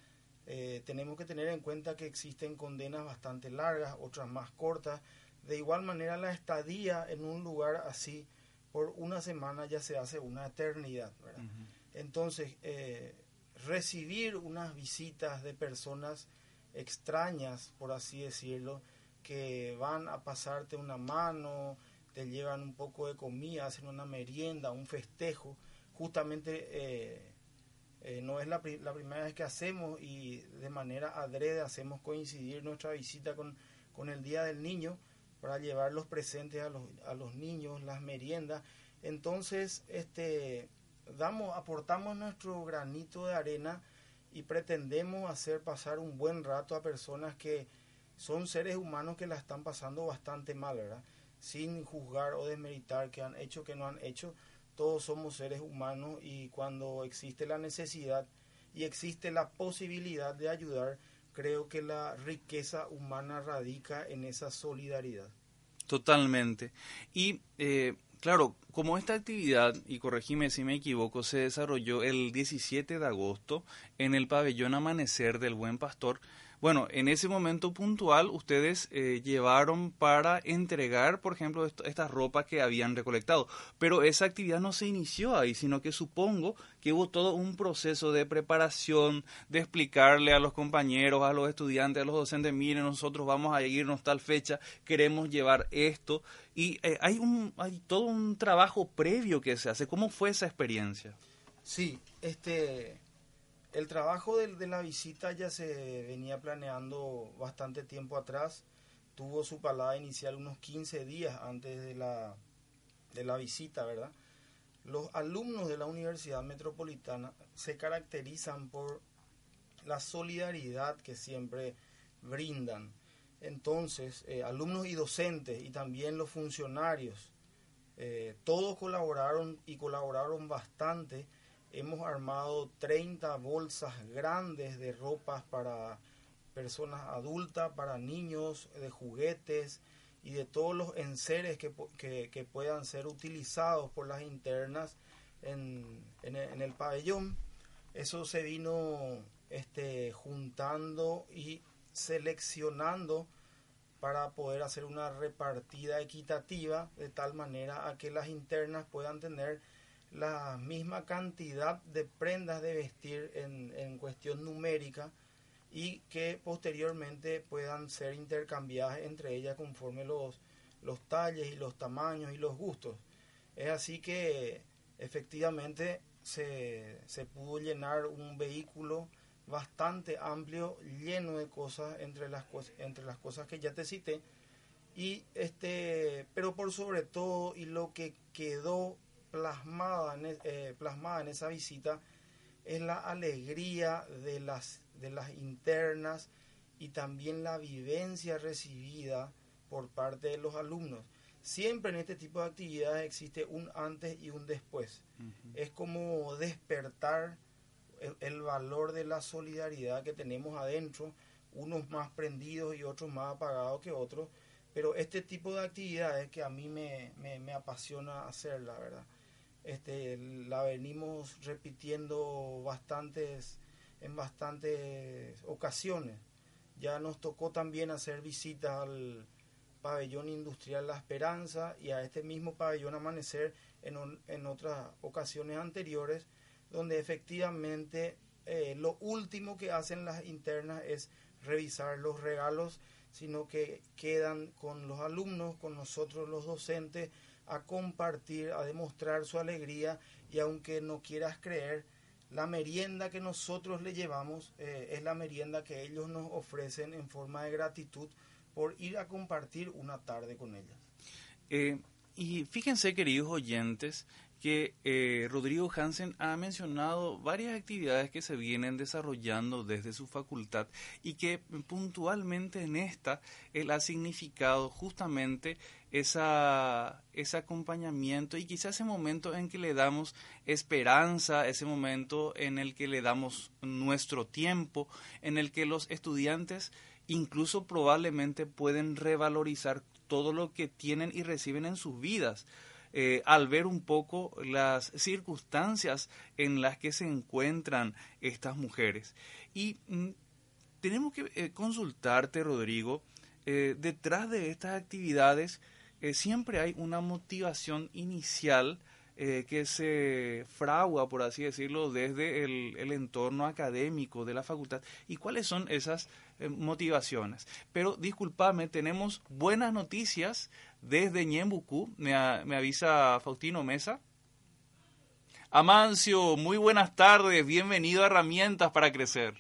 Eh, tenemos que tener en cuenta que existen condenas bastante largas, otras más cortas. De igual manera, la estadía en un lugar así por una semana ya se hace una eternidad, ¿verdad? Entonces, eh, recibir unas visitas de personas extrañas, por así decirlo, que van a pasarte una mano, te llevan un poco de comida, hacen una merienda, un festejo, justamente eh, eh, no es la, la primera vez que hacemos y de manera adrede hacemos coincidir nuestra visita con, con el Día del Niño para llevar los presentes a los, a los niños, las meriendas. Entonces, este, damos, aportamos nuestro granito de arena y pretendemos hacer pasar un buen rato a personas que son seres humanos que la están pasando bastante mal, ¿verdad? Sin juzgar o desmeritar que han hecho, que no han hecho. Todos somos seres humanos y cuando existe la necesidad y existe la posibilidad de ayudar, creo que la riqueza humana radica en esa solidaridad. Totalmente. Y eh, claro, como esta actividad, y corregime si me equivoco, se desarrolló el 17 de agosto en el pabellón Amanecer del Buen Pastor, Bueno, en ese momento puntual ustedes eh, llevaron para entregar, por ejemplo, estas ropas que habían recolectado, pero esa actividad no se inició ahí, sino que supongo que hubo todo un proceso de preparación, de explicarle a los compañeros, a los estudiantes, a los docentes, miren, nosotros vamos a irnos tal fecha, queremos llevar esto, y eh, hay, un, hay todo un trabajo previo que se hace. ¿Cómo fue esa experiencia? Sí, este el trabajo de, la visita ya se venía planeando bastante tiempo atrás. Tuvo su palada inicial unos 15 días antes de la, de la visita, ¿verdad? Los alumnos de la Universidad Metropolitana se caracterizan por la solidaridad que siempre brindan. Entonces, eh, alumnos y docentes y también los funcionarios, eh, todos colaboraron y colaboraron bastante Hemos armado 30 bolsas grandes de ropas para personas adultas, para niños, de juguetes y de todos los enseres que, que, puedan ser utilizados por las internas en, en, el, pabellón. Eso se vino este, juntando y seleccionando para poder hacer una repartida equitativa de tal manera a que las internas puedan tener la misma cantidad de prendas de vestir en, en cuestión numérica y que posteriormente puedan ser intercambiadas entre ellas conforme los, los talles y los tamaños y los gustos. Es así que efectivamente se, se pudo llenar un vehículo bastante amplio, lleno de cosas entre las, entre las cosas que ya te cité. Y este, pero por sobre todo, y lo que quedó plasmada en, eh, plasmada en esa visita es la alegría de las, de las internas y también la vivencia recibida por parte de los alumnos. Siempre en este tipo de actividades existe un antes y un después. Es como despertar el, el, valor de la solidaridad que tenemos adentro, unos más prendidos y otros más apagados que otros, pero este tipo de actividades que a mí me, me, me apasiona hacer, la verdad este, la venimos repitiendo bastantes, en bastantes ocasiones. Ya nos tocó también hacer visitas al pabellón industrial La Esperanza y a este mismo pabellón Amanecer en, en otras ocasiones anteriores, donde efectivamente eh, lo último que hacen las internas es revisar los regalos, sino que quedan con los alumnos, con nosotros los docentes, a compartir, a demostrar su alegría y aunque no quieras creer, la merienda que nosotros le llevamos eh, es la merienda que ellos nos ofrecen en forma de gratitud por ir a compartir una tarde con ellas. Eh, y fíjense, queridos oyentes, que eh, Rodrigo Hansen ha mencionado varias actividades que se vienen desarrollando desde su facultad y que puntualmente en esta él ha significado justamente esa, ese acompañamiento y quizás ese momento en que le damos esperanza, ese momento en el que le damos nuestro tiempo, en el que los estudiantes incluso probablemente pueden revalorizar todo lo que tienen y reciben en sus vidas eh, al ver un poco las circunstancias en las que se encuentran estas mujeres. Y mm, tenemos que eh, consultarte, Rodrigo, eh, detrás de estas actividades siempre hay una motivación inicial que se fragua, por así decirlo, desde el, entorno académico de la facultad. ¿Y cuáles son esas motivaciones? Pero discúlpame, tenemos buenas noticias desde Ñembucú, me, me avisa Faustino Mesa. Amancio, muy buenas tardes, bienvenido a Herramientas para Crecer.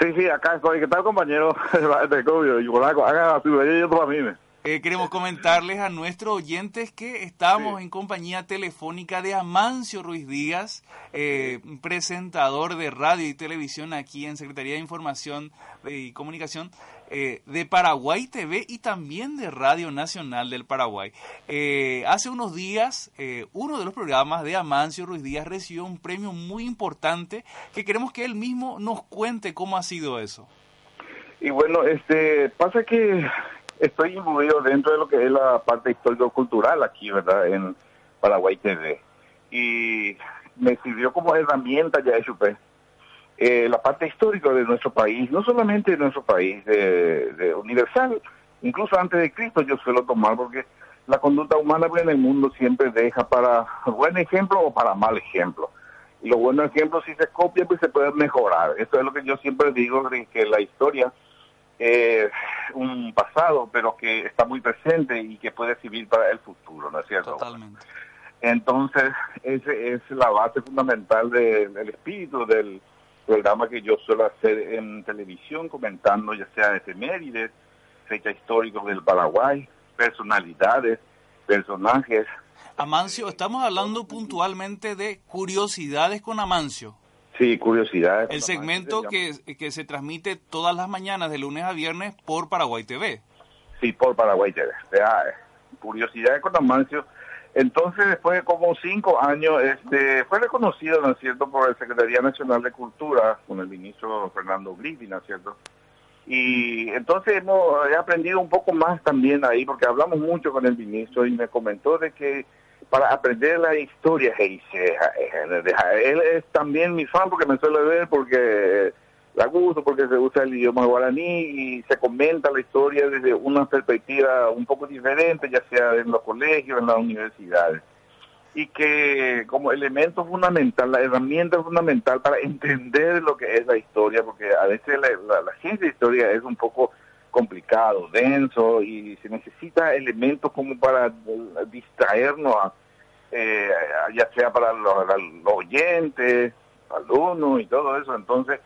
Sí, sí, acá estoy. ¿Qué tal, compañero? Haga su para mí. Eh, queremos comentarles a nuestros oyentes que estamos en compañía telefónica de Amancio Ruiz Díaz, eh, presentador de radio y televisión aquí en Secretaría de Información y Comunicación eh, de Paraguay TV y también de Radio Nacional del Paraguay. hace unos días, uno de los programas de Amancio Ruiz Díaz recibió un premio muy importante que queremos que él mismo nos cuente cómo ha sido eso. Y bueno, este pasa que estoy imbuido dentro de lo que es la parte histórico-cultural aquí, ¿verdad? En Paraguay TV. Y me sirvió como herramienta ya pues. Eh, la parte histórica de nuestro país, no solamente de nuestro país, de, de universal, incluso antes de Cristo yo suelo tomar porque la conducta humana en el mundo siempre deja para buen ejemplo o para mal ejemplo. Y los buenos ejemplos si se copian pues se pueden mejorar. Eso es lo que yo siempre digo, que la historia es un pasado, pero que está muy presente y que puede servir para el futuro, ¿no es cierto? Totalmente. Entonces, esa es la base fundamental de- del espíritu del programa que yo suelo hacer en televisión, comentando ya sea efemérides, fechas históricas del Paraguay, personalidades, personajes. Amancio, estamos hablando puntualmente de curiosidades con Amancio. Sí, curiosidades. El segmento que, que se transmite todas las mañanas de lunes a viernes por Paraguay TV. Sí, por Paraguay TV. O sea, curiosidades con Amancio. Entonces, después de como cinco años, este, fue reconocido, ¿no por la Secretaría Nacional de Cultura, con el ministro Fernando Griffin, ¿no es cierto? Y entonces hemos he aprendido un poco más también ahí, porque hablamos mucho con el ministro y me comentó de que para aprender la historia, eh, deja- él es también mi fan porque me suele ver, porque la gusto, porque se usa el idioma guaraní y se comenta la historia desde una perspectiva un poco diferente, ya sea en los colegios, en las universidades. Y que como elemento fundamental, la herramienta fundamental para entender lo que es la historia, porque a veces la, la- ciencia de historia es un poco complicado, denso, y se necesita elementos como para distraernos, eh, ya sea para los, los oyentes, alumnos y todo eso. Entonces,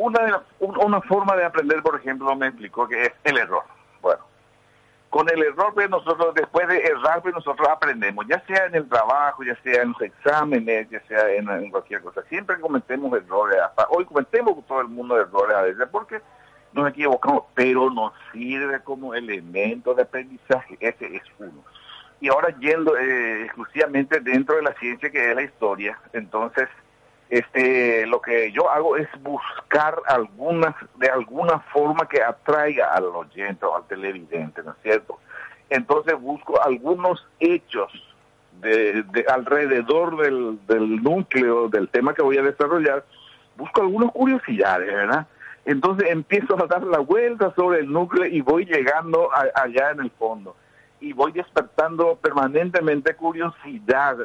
una, de un- una forma de aprender, por ejemplo, me explicó que es el error. Bueno, con el error, pues nosotros, después de errar, pues nosotros aprendemos, ya sea en el trabajo, ya sea en los exámenes, ya sea en, cualquier cosa. Siempre cometemos errores, hasta hoy cometemos todo el mundo errores a veces, porque nos equivocamos, pero nos sirve como elemento de aprendizaje, ese es uno. Y ahora yendo eh, exclusivamente dentro de la ciencia que es la historia, entonces este lo que yo hago es buscar algunas de alguna forma que atraiga al oyente o al televidente, ¿no es cierto? Entonces busco algunos hechos de, de alrededor del, del núcleo del tema que voy a desarrollar, busco algunas curiosidades, ¿verdad? Entonces empiezo a dar la vuelta sobre el núcleo y voy llegando a- allá en el fondo y voy despertando permanentemente curiosidad,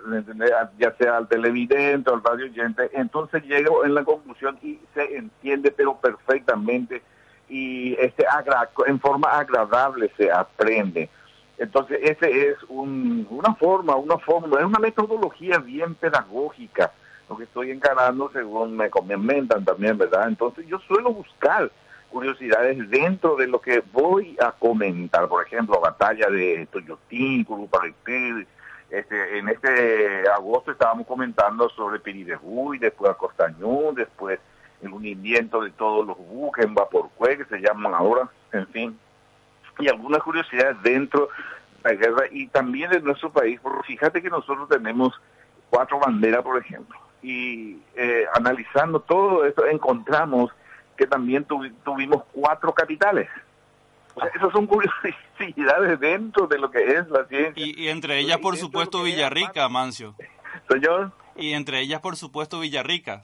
ya sea al televidente o al radio oyente, entonces llego en la conclusión y se entiende pero perfectamente y este agra- en forma agradable se aprende. Entonces ese es un- una forma, una forma, es una metodología bien pedagógica lo que estoy encarando según me comentan también, ¿verdad? Entonces yo suelo buscar curiosidades dentro de lo que voy a comentar, por ejemplo, batalla de Toyotín, Curupareté, este, en este agosto estábamos comentando sobre Piribejú y después a después el hundimiento de todos los buques en Vaporcue, que se llaman ahora, en fin, y algunas curiosidades dentro de la guerra y también de nuestro país, porque fíjate que nosotros tenemos cuatro banderas, por ejemplo, y eh, analizando todo esto encontramos que también tuvi- tuvimos cuatro capitales. O sea, esas son curiosidades dentro de lo que es la ciencia. Y, y entre ellas, por supuesto, Villarrica, Amancio. Señor. Y entre ellas, por supuesto, Villarrica.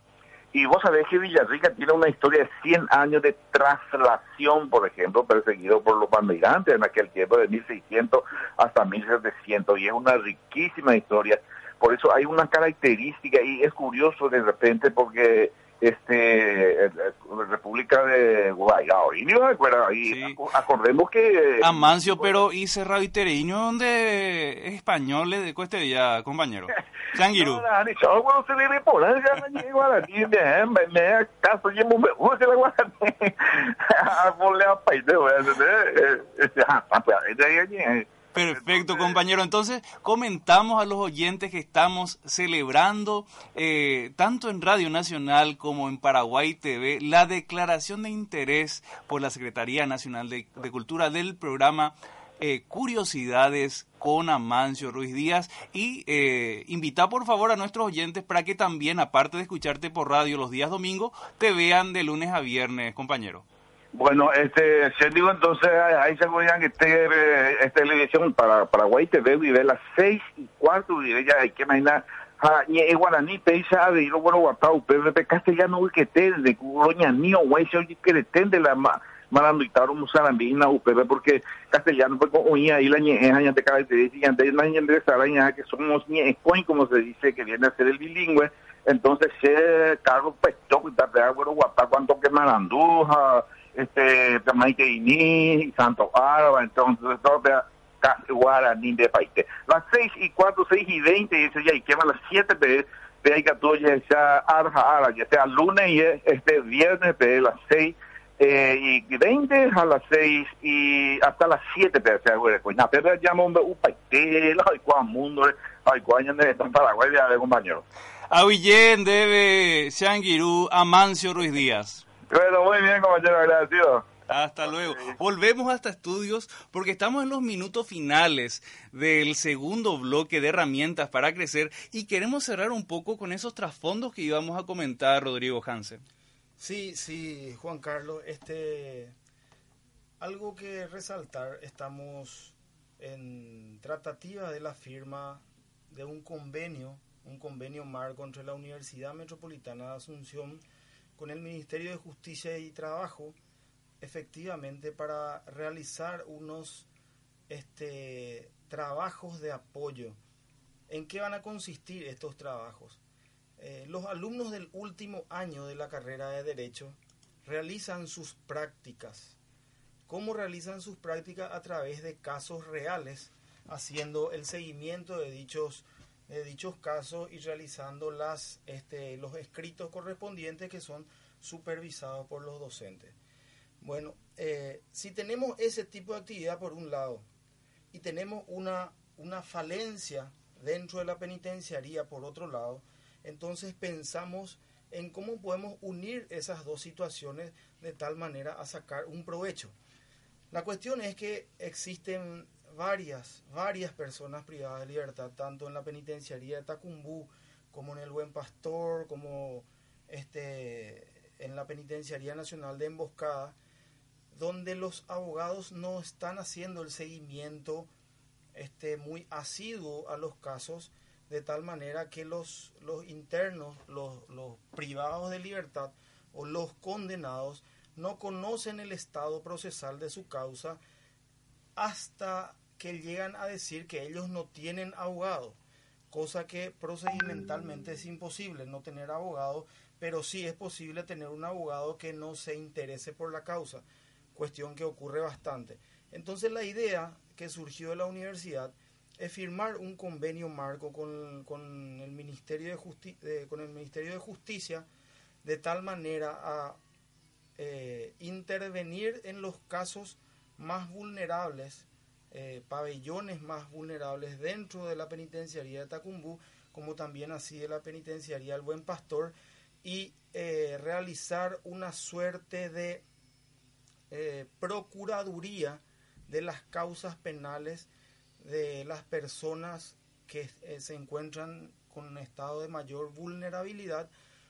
Y vos sabés que Villarrica tiene una historia de 100 años de traslación, por ejemplo, perseguido por los bandeirantes en aquel tiempo, de 1600 hasta 1700, y es una riquísima historia. Por eso hay una característica, y es curioso de repente, porque este República de Guayao, acuerdo, y acu- acordemos que... Amancio, pero y Cerrado y Tereño, donde es español de cueste ya, compañero. Changuiru. Perfecto, compañero. Entonces, comentamos a los oyentes que estamos celebrando, eh, tanto en Radio Nacional como en Paraguay TV, la declaración de interés por la Secretaría Nacional de, de Cultura del programa eh, Curiosidades con Amancio Ruiz Díaz. Y eh, invita por favor a nuestros oyentes para que también, aparte de escucharte por radio los días domingos, te vean de lunes a viernes, compañero. Bueno, este, se digo entonces, hay seguridad que este, eh, esta televisión para Paraguay TV vive las seis y cuarto, vive ya hay que imaginar ha ñe guaraní peisa de iro bueno guapau PVP castellano que te de curoña mío güey se oye que tende la ma maranduitaron musarambina UPV porque castellano pues oía ahí la ñe es de característica antes la ñe de araña que somos ñe como se dice que viene a ser el bilingüe entonces se cargo pecho y tapea bueno guapa cuanto que maranduja este Jamaica Santo Árabe entonces todo Guaraní de Paite. Las 6 y 4, 6 y 20, dice ya, y quema las 7 de de ahí que ya arja ya sea lunes y este viernes de las 6 eh, y 20 a las 6 y hasta las 7 de sea güey pues nada pero ya un paite hay mundo cuán de están Paraguay de compañero Aguillén debe Shangirú Amancio Ruiz Díaz bueno muy bien compañero agradecido hasta luego. Volvemos hasta estudios porque estamos en los minutos finales del segundo bloque de herramientas para crecer y queremos cerrar un poco con esos trasfondos que íbamos a comentar, Rodrigo Hansen. Sí, sí, Juan Carlos, este algo que resaltar, estamos en tratativa de la firma de un convenio, un convenio marco entre la Universidad Metropolitana de Asunción con el Ministerio de Justicia y Trabajo efectivamente para realizar unos este, trabajos de apoyo. ¿En qué van a consistir estos trabajos? Eh, los alumnos del último año de la carrera de Derecho realizan sus prácticas. ¿Cómo realizan sus prácticas? A través de casos reales, haciendo el seguimiento de dichos, de dichos casos y realizando las, este, los escritos correspondientes que son supervisados por los docentes. Bueno, eh, si tenemos ese tipo de actividad por un lado y tenemos una, una falencia dentro de la penitenciaría por otro lado, entonces pensamos en cómo podemos unir esas dos situaciones de tal manera a sacar un provecho. La cuestión es que existen varias, varias personas privadas de libertad, tanto en la penitenciaría de Tacumbú, como en el Buen Pastor, como este, en la penitenciaría nacional de Emboscada, donde los abogados no están haciendo el seguimiento este, muy asiduo a los casos, de tal manera que los, los internos, los, los privados de libertad o los condenados no conocen el estado procesal de su causa hasta que llegan a decir que ellos no tienen abogado, cosa que procedimentalmente es imposible no tener abogado, pero sí es posible tener un abogado que no se interese por la causa cuestión que ocurre bastante. Entonces la idea que surgió de la universidad es firmar un convenio marco con, el, Ministerio de con el Ministerio de Justicia de tal manera a eh, intervenir en los casos más vulnerables, eh, pabellones más vulnerables dentro de la penitenciaría de Tacumbú, como también así de la penitenciaría El Buen Pastor, y eh, realizar una suerte de eh, procuraduría de las causas penales de las personas que se encuentran con un estado de mayor vulnerabilidad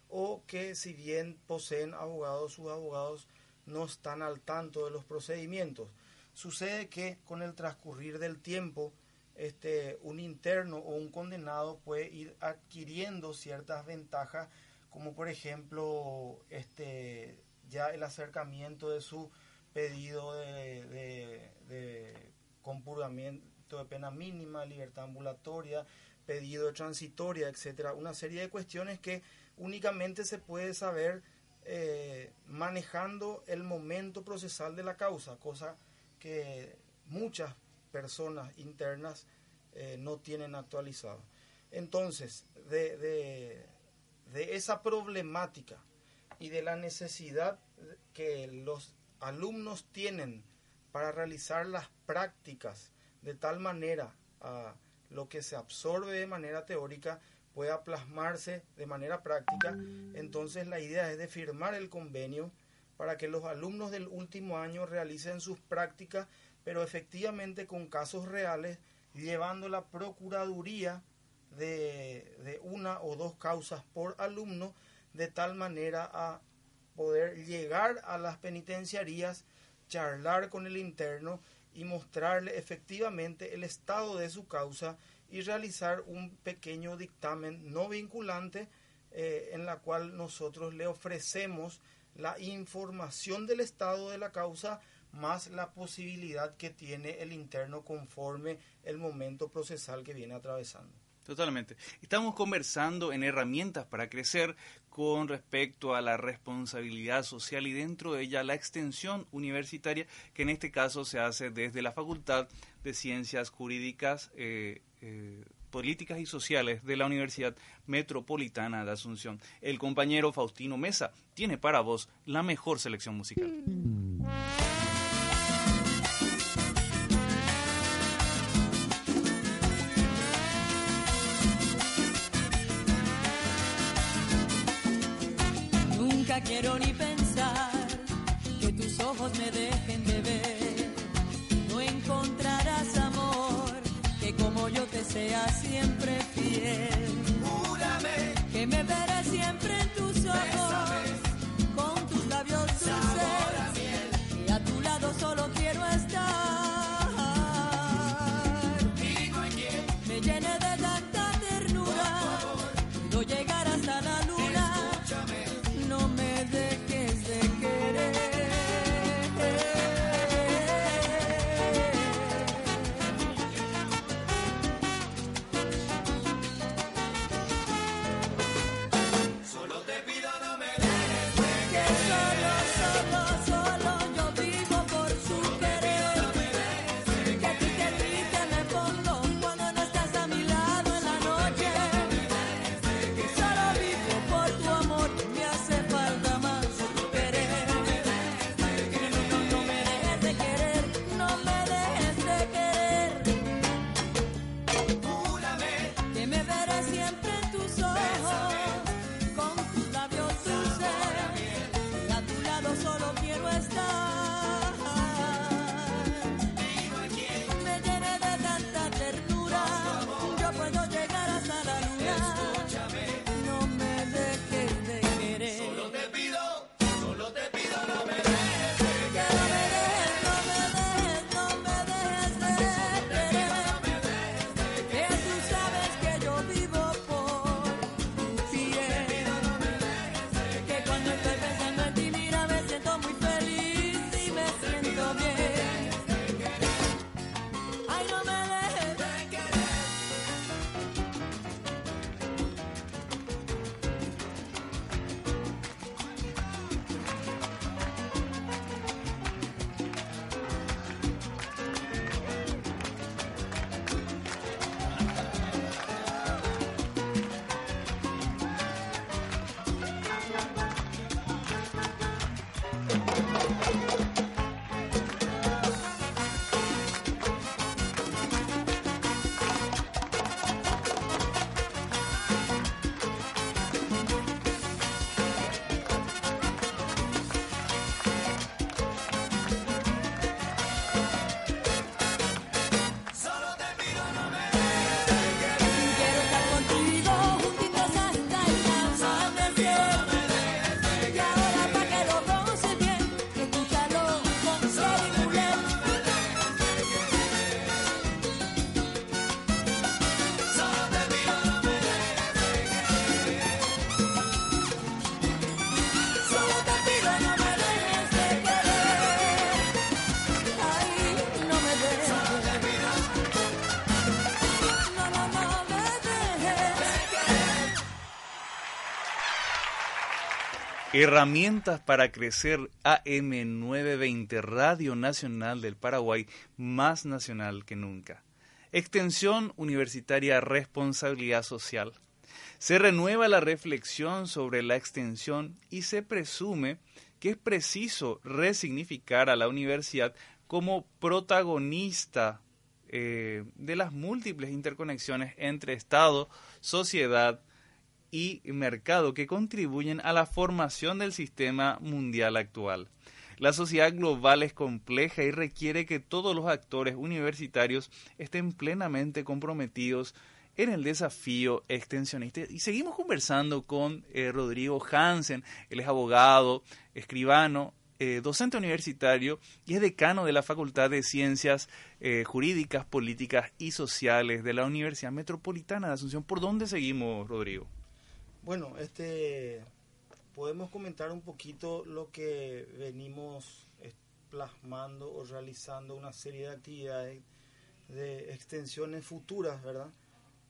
o que si bien poseen abogados, sus abogados no están al tanto de los procedimientos. Sucede que con el transcurrir del tiempo, este, un interno o un condenado puede ir adquiriendo ciertas ventajas, como por ejemplo este, ya el acercamiento de su pedido de, de, de compurgamiento de pena mínima, libertad ambulatoria, pedido de transitoria, etcétera, una serie de cuestiones que únicamente se puede saber eh, manejando el momento procesal de la causa, cosa que muchas personas internas eh, no tienen actualizado. Entonces, de, de, de esa problemática y de la necesidad que los alumnos tienen para realizar las prácticas de tal manera a lo que se absorbe de manera teórica pueda plasmarse de manera práctica, entonces la idea es de firmar el convenio para que los alumnos del último año realicen sus prácticas, pero efectivamente con casos reales, llevando la procuraduría de, una o dos causas por alumno, de tal manera a poder llegar a las penitenciarías, charlar con el interno y mostrarle efectivamente el estado de su causa y realizar un pequeño dictamen no vinculante eh, en la cual nosotros le ofrecemos la información del estado de la causa más la posibilidad que tiene el interno conforme el momento procesal que viene atravesando. Totalmente. Estamos conversando en herramientas para crecer con respecto a la responsabilidad social y dentro de ella la extensión universitaria, que en este caso se hace desde la Facultad de Ciencias Jurídicas, eh, eh, Políticas y Sociales de la Universidad Metropolitana de Asunción. El compañero Faustino Mesa tiene para vos la mejor selección musical. Nunca quiero ni pensar que tus ojos me dejen como yo te sea siempre fiel. Júrame que me veré siempre en tus ojos Herramientas para crecer AM920, Radio Nacional del Paraguay, más nacional que nunca. Extensión Universitaria Responsabilidad Social. Se renueva la reflexión sobre la extensión y se presume que es preciso resignificar a la universidad como protagonista eh, de las múltiples interconexiones entre Estado, sociedad y mercado que contribuyen a la formación del sistema mundial actual. La sociedad global es compleja y requiere que todos los actores universitarios estén plenamente comprometidos en el desafío extensionista. Y seguimos conversando con eh, Rodrigo Hansen, él es abogado, escribano, eh, docente universitario y es decano de la Facultad de Ciencias eh, Jurídicas, Políticas y Sociales de la Universidad Metropolitana de Asunción. ¿Por dónde seguimos, Rodrigo? Bueno, este podemos comentar un poquito lo que venimos plasmando o realizando una serie de actividades de extensiones futuras, ¿verdad?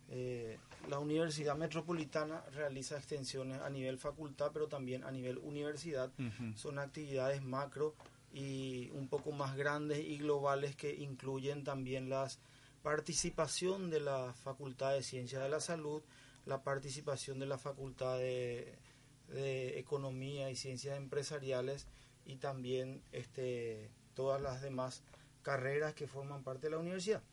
Eh, la Universidad Metropolitana realiza extensiones a nivel facultad, pero también a nivel universidad. Son actividades macro y un poco más grandes y globales que incluyen también las participación de la Facultad de Ciencias de la Salud, la participación de la Facultad de, Economía y Ciencias Empresariales y también este, todas las demás carreras que forman parte de la universidad.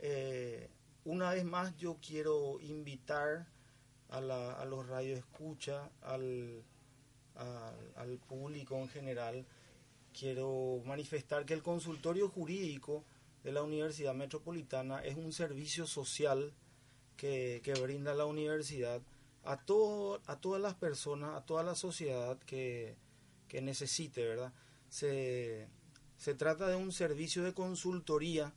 Eh, una vez más yo quiero invitar a, la, los radioescucha, al, al, al público en general, quiero manifestar que el consultorio jurídico de la Universidad Metropolitana es un servicio social que, brinda la universidad a, todo, a todas las personas, a toda la sociedad que, que necesite, ¿verdad? Se, se trata de un servicio de consultoría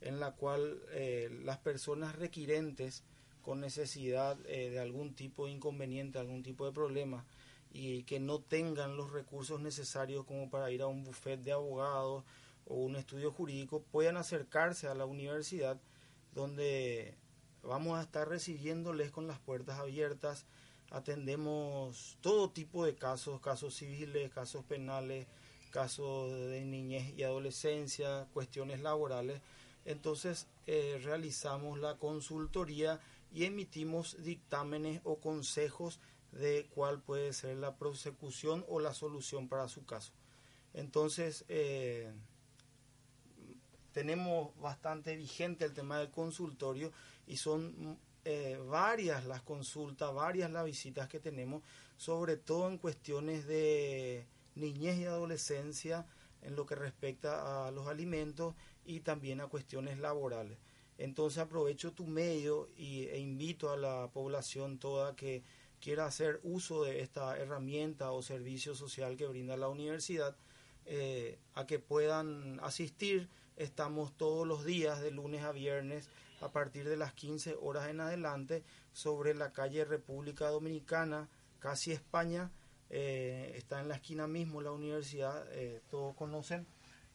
en la cual eh, las personas requirentes con necesidad eh, de algún tipo de inconveniente, algún tipo de problema y que no tengan los recursos necesarios como para ir a un buffet de abogados o un estudio jurídico, puedan acercarse a la universidad donde vamos a estar recibiéndoles con las puertas abiertas. Atendemos todo tipo de casos, casos civiles, casos penales, casos de niñez y adolescencia, cuestiones laborales. Entonces eh, realizamos la consultoría y emitimos dictámenes o consejos de cuál puede ser la prosecución o la solución para su caso. Entonces, eh, tenemos bastante vigente el tema del consultorio y son eh, varias las consultas, varias las visitas que tenemos, sobre todo en cuestiones de niñez y adolescencia, en lo que respecta a los alimentos y también a cuestiones laborales. Entonces aprovecho tu medio y, e invito a la población toda que quiera hacer uso de esta herramienta o servicio social que brinda la universidad eh, a que puedan asistir. Estamos todos los días de lunes a viernes a partir de las 15 horas en adelante sobre la calle República Dominicana, casi España. Eh, está en la esquina mismo la universidad, eh, todos conocen.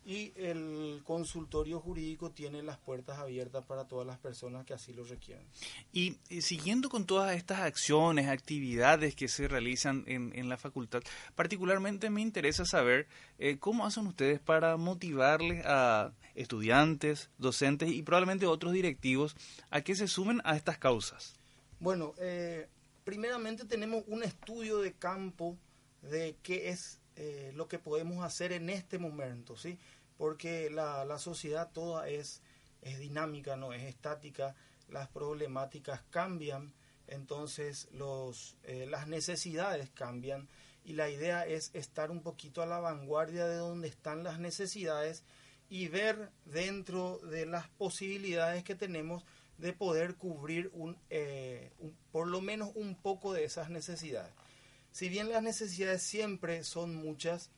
Y el consultorio jurídico tiene las puertas abiertas para todas las personas que así lo requieran. Y eh, siguiendo con todas estas acciones, actividades que se realizan en, en la facultad, particularmente me interesa saber eh, cómo hacen ustedes para motivarles a estudiantes, docentes y probablemente otros directivos a que se sumen a estas causas. Bueno, eh, primeramente tenemos un estudio de campo de qué es eh, lo que podemos hacer en este momento, ¿sí? Porque la, la sociedad toda es, es dinámica, no es estática, las problemáticas cambian, entonces los, eh, las necesidades cambian y la idea es estar un poquito a la vanguardia de donde están las necesidades y ver dentro de las posibilidades que tenemos de poder cubrir un, eh, por lo menos un poco de esas necesidades. Si bien las necesidades siempre son muchas,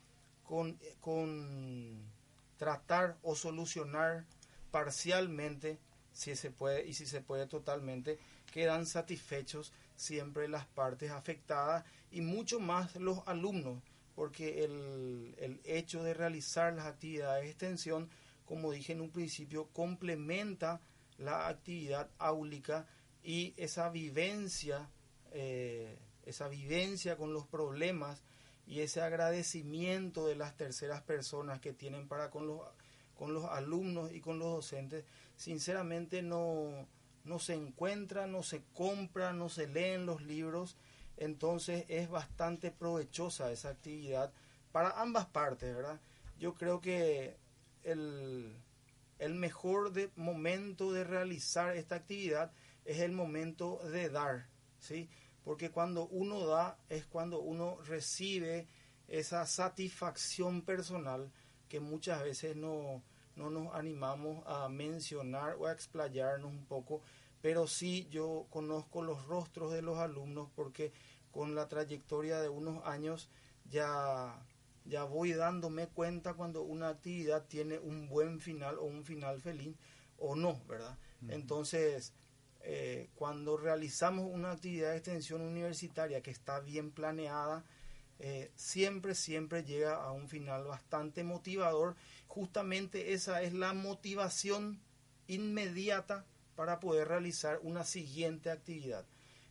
con, con tratar o solucionar parcialmente, si se puede y si se puede totalmente, quedan satisfechos siempre las partes afectadas y mucho más los alumnos, porque el, el hecho de realizar las actividades de extensión, como dije en un principio, complementa la actividad áulica y esa vivencia, eh, esa vivencia con los problemas y ese agradecimiento de las terceras personas que tienen para con los, con los alumnos y con los docentes, sinceramente no, no se encuentra, no se compra, no se leen los libros, entonces es bastante provechosa esa actividad para ambas partes, ¿verdad? Yo creo que el, el mejor momento de realizar esta actividad es el momento de dar, ¿sí? Porque cuando uno da es cuando uno recibe esa satisfacción personal que muchas veces no, no nos animamos a mencionar o a explayarnos un poco, pero sí yo conozco los rostros de los alumnos porque con la trayectoria de unos años ya ya voy dándome cuenta cuando una actividad tiene un buen final o un final feliz o no, ¿verdad? Entonces, eh, cuando realizamos una actividad de extensión universitaria que está bien planeada, eh, siempre, siempre llega a un final bastante motivador. Justamente esa es la motivación inmediata para poder realizar una siguiente actividad.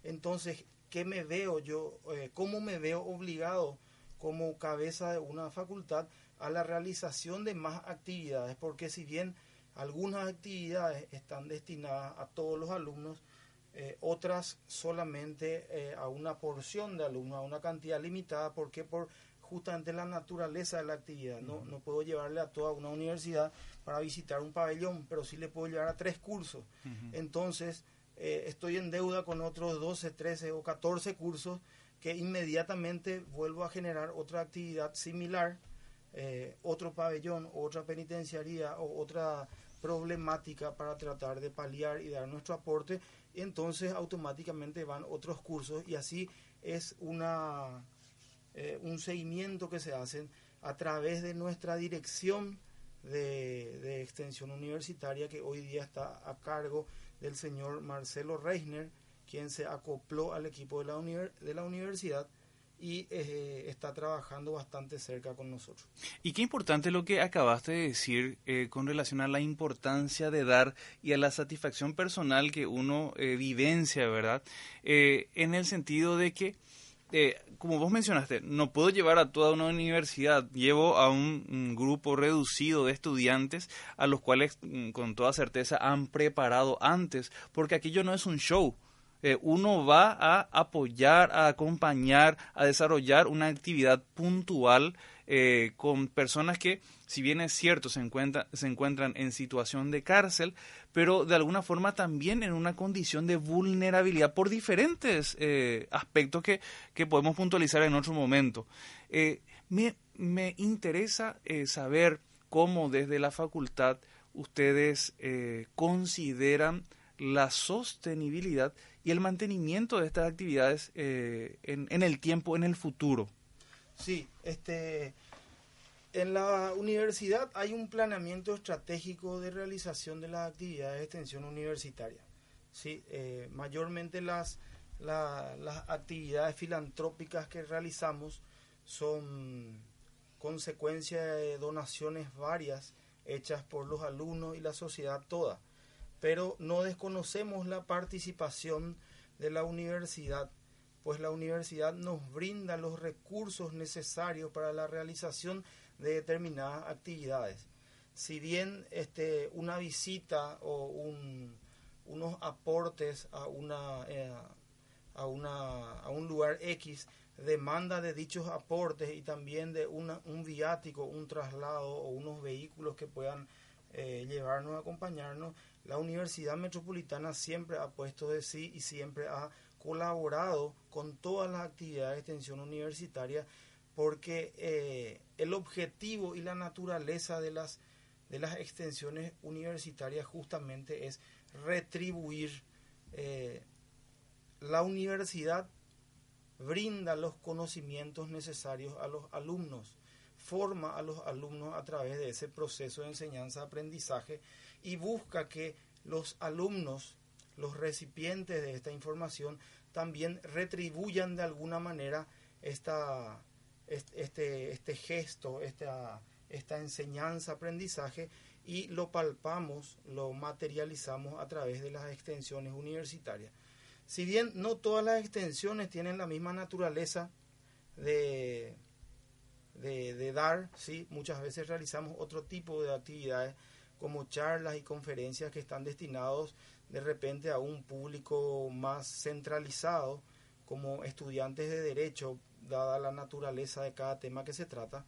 Entonces, ¿qué me veo yo? eh, ¿Cómo me veo obligado como cabeza de una facultad a la realización de más actividades? Porque si bien algunas actividades están destinadas a todos los alumnos, eh, otras solamente eh, a una porción de alumnos, a una cantidad limitada, porque por justamente la naturaleza de la actividad. No, no puedo llevarle a toda una universidad para visitar un pabellón, pero sí le puedo llevar a tres cursos. Entonces, eh, estoy en deuda con otros 12, 13 o 14 cursos que inmediatamente vuelvo a generar otra actividad similar, eh, otro pabellón, otra penitenciaría o otra problemática para tratar de paliar y dar nuestro aporte, entonces automáticamente van otros cursos y así es una eh, un seguimiento que se hace a través de nuestra dirección de, extensión universitaria que hoy día está a cargo del señor Marcelo Reisner, quien se acopló al equipo de la, de la universidad y eh, está trabajando bastante cerca con nosotros. Y qué importante lo que acabaste de decir eh, con relación a la importancia de dar y a la satisfacción personal que uno eh, vivencia, ¿verdad? Eh, en el sentido de que, eh, como vos mencionaste, no puedo llevar a toda una universidad, llevo a un, un grupo reducido de estudiantes a los cuales mm, con toda certeza han preparado antes, porque aquello no es un show. Eh, uno va a apoyar, a acompañar, a desarrollar una actividad puntual eh, con personas que, si bien es cierto, se, se encuentran en situación de cárcel, pero de alguna forma también en una condición de vulnerabilidad por diferentes eh, aspectos que, podemos puntualizar en otro momento. Me, interesa saber cómo desde la facultad ustedes consideran la sostenibilidad y el mantenimiento de estas actividades eh, en, en el tiempo, en el futuro. Sí, este, en la universidad hay un planeamiento estratégico de realización de las actividades de extensión universitaria. Sí, eh, mayormente las, la- las actividades filantrópicas que realizamos son consecuencia de donaciones varias hechas por los alumnos y la sociedad toda. Pero no desconocemos la participación de la universidad pues la universidad nos brinda los recursos necesarios para la realización de determinadas actividades. Si bien este, una visita o un- unos aportes a, una, eh, a, una, a un lugar X demanda de dichos aportes y también de una- un viático, un traslado o unos vehículos que puedan eh, llevarnos, acompañarnos, la Universidad Metropolitana siempre ha puesto de sí y siempre ha colaborado con todas las actividades de extensión universitaria porque eh, el objetivo y la naturaleza de las, de las extensiones universitarias justamente es retribuir eh, la universidad brinda los conocimientos necesarios a los alumnos, forma a los alumnos a través de ese proceso de enseñanza-aprendizaje y busca que los alumnos, los recipientes de esta información, también retribuyan de alguna manera esta, est- este, este gesto, esta, esta enseñanza-aprendizaje y lo palpamos, lo materializamos a través de las extensiones universitarias. Si bien no todas las extensiones tienen la misma naturaleza de, de, dar, ¿sí? muchas veces realizamos otro tipo de actividades como charlas y conferencias que están destinados de repente a un público más centralizado, como estudiantes de derecho, dada la naturaleza de cada tema que se trata.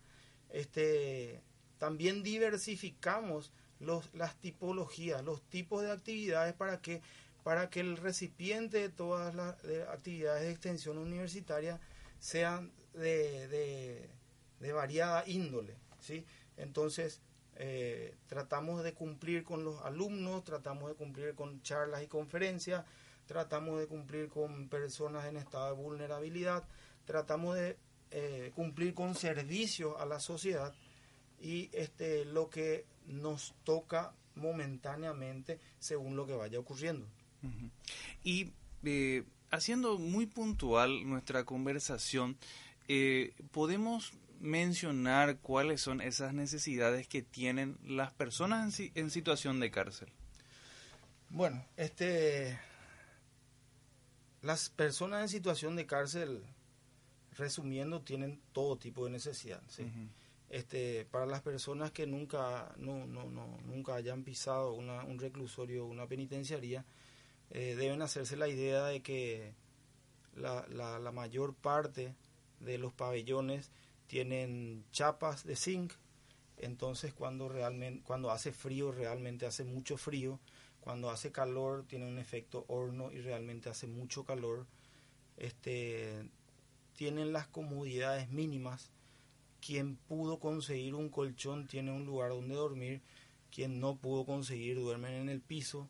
Este, también diversificamos los, las tipologías, los tipos de actividades para que, para que el recipiente de todas las de actividades de extensión universitaria sean de, de variada índole. ¿sí? Entonces, eh, tratamos de cumplir con los alumnos, tratamos de cumplir con charlas y conferencias, tratamos de cumplir con personas en estado de vulnerabilidad, tratamos de eh, cumplir con servicios a la sociedad y este lo que nos toca momentáneamente según lo que vaya ocurriendo. Y eh, haciendo muy puntual nuestra conversación, podemos mencionar cuáles son esas necesidades que tienen las personas en, si- en situación de cárcel. Bueno, este las personas en situación de cárcel, resumiendo, tienen todo tipo de necesidad. ¿sí? este, para las personas que nunca, no, no, no, nunca hayan pisado una- un reclusorio, una penitenciaría, eh, deben hacerse la idea de que la, la, la mayor parte de los pabellones tienen chapas de zinc, entonces cuando realmente cuando hace frío realmente hace mucho frío, cuando hace calor tiene un efecto horno y realmente hace mucho calor. Este tienen las comodidades mínimas. Quien pudo conseguir un colchón tiene un lugar donde dormir. Quien no pudo conseguir duermen en el piso.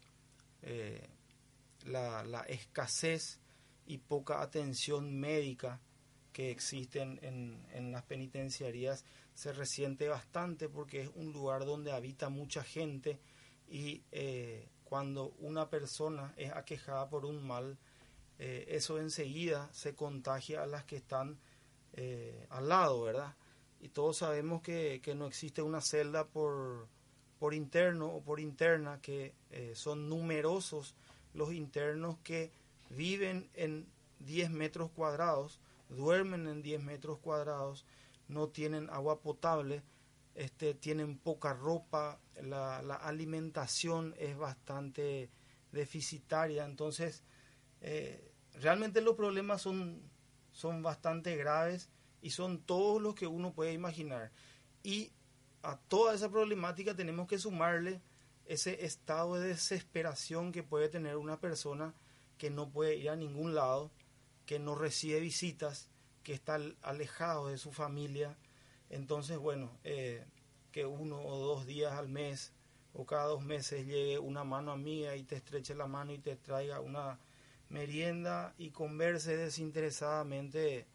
Eh, la, la escasez y poca atención médica que existen en, las penitenciarías se resiente bastante porque es un lugar donde habita mucha gente y eh, cuando una persona es aquejada por un mal, eh, eso enseguida se contagia a las que están eh, al lado, ¿verdad? Y todos sabemos que, que no existe una celda por, por interno o por interna, que son numerosos los internos que viven en 10 metros cuadrados, duermen en 10 metros cuadrados, no tienen agua potable, este, tienen poca ropa, la, alimentación es bastante deficitaria, entonces eh, realmente los problemas son, son bastante graves y son todos los que uno puede imaginar. Y a toda esa problemática tenemos que sumarle ese estado de desesperación que puede tener una persona que no puede ir a ningún lado, que no recibe visitas, que está al- alejado de su familia. Entonces, bueno, eh, que uno o dos días al mes o cada dos meses llegue una mano amiga y te estreche la mano y te traiga una merienda y converse desinteresadamente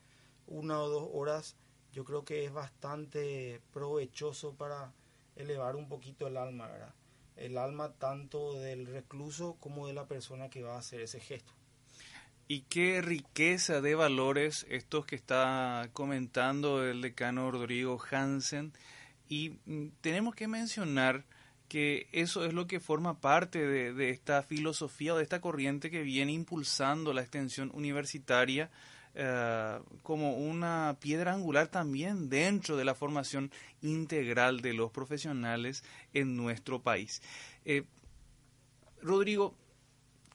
una o dos horas, yo creo que es bastante provechoso para elevar un poquito el alma, ¿verdad? El alma tanto del recluso como de la persona que va a hacer ese gesto. Y qué riqueza de valores estos que está comentando el decano Rodrigo Hansen. Y mm, tenemos que mencionar que eso es lo que forma parte de, esta filosofía o de esta corriente que viene impulsando la extensión universitaria eh, como una piedra angular también dentro de la formación integral de los profesionales en nuestro país. Eh, Rodrigo,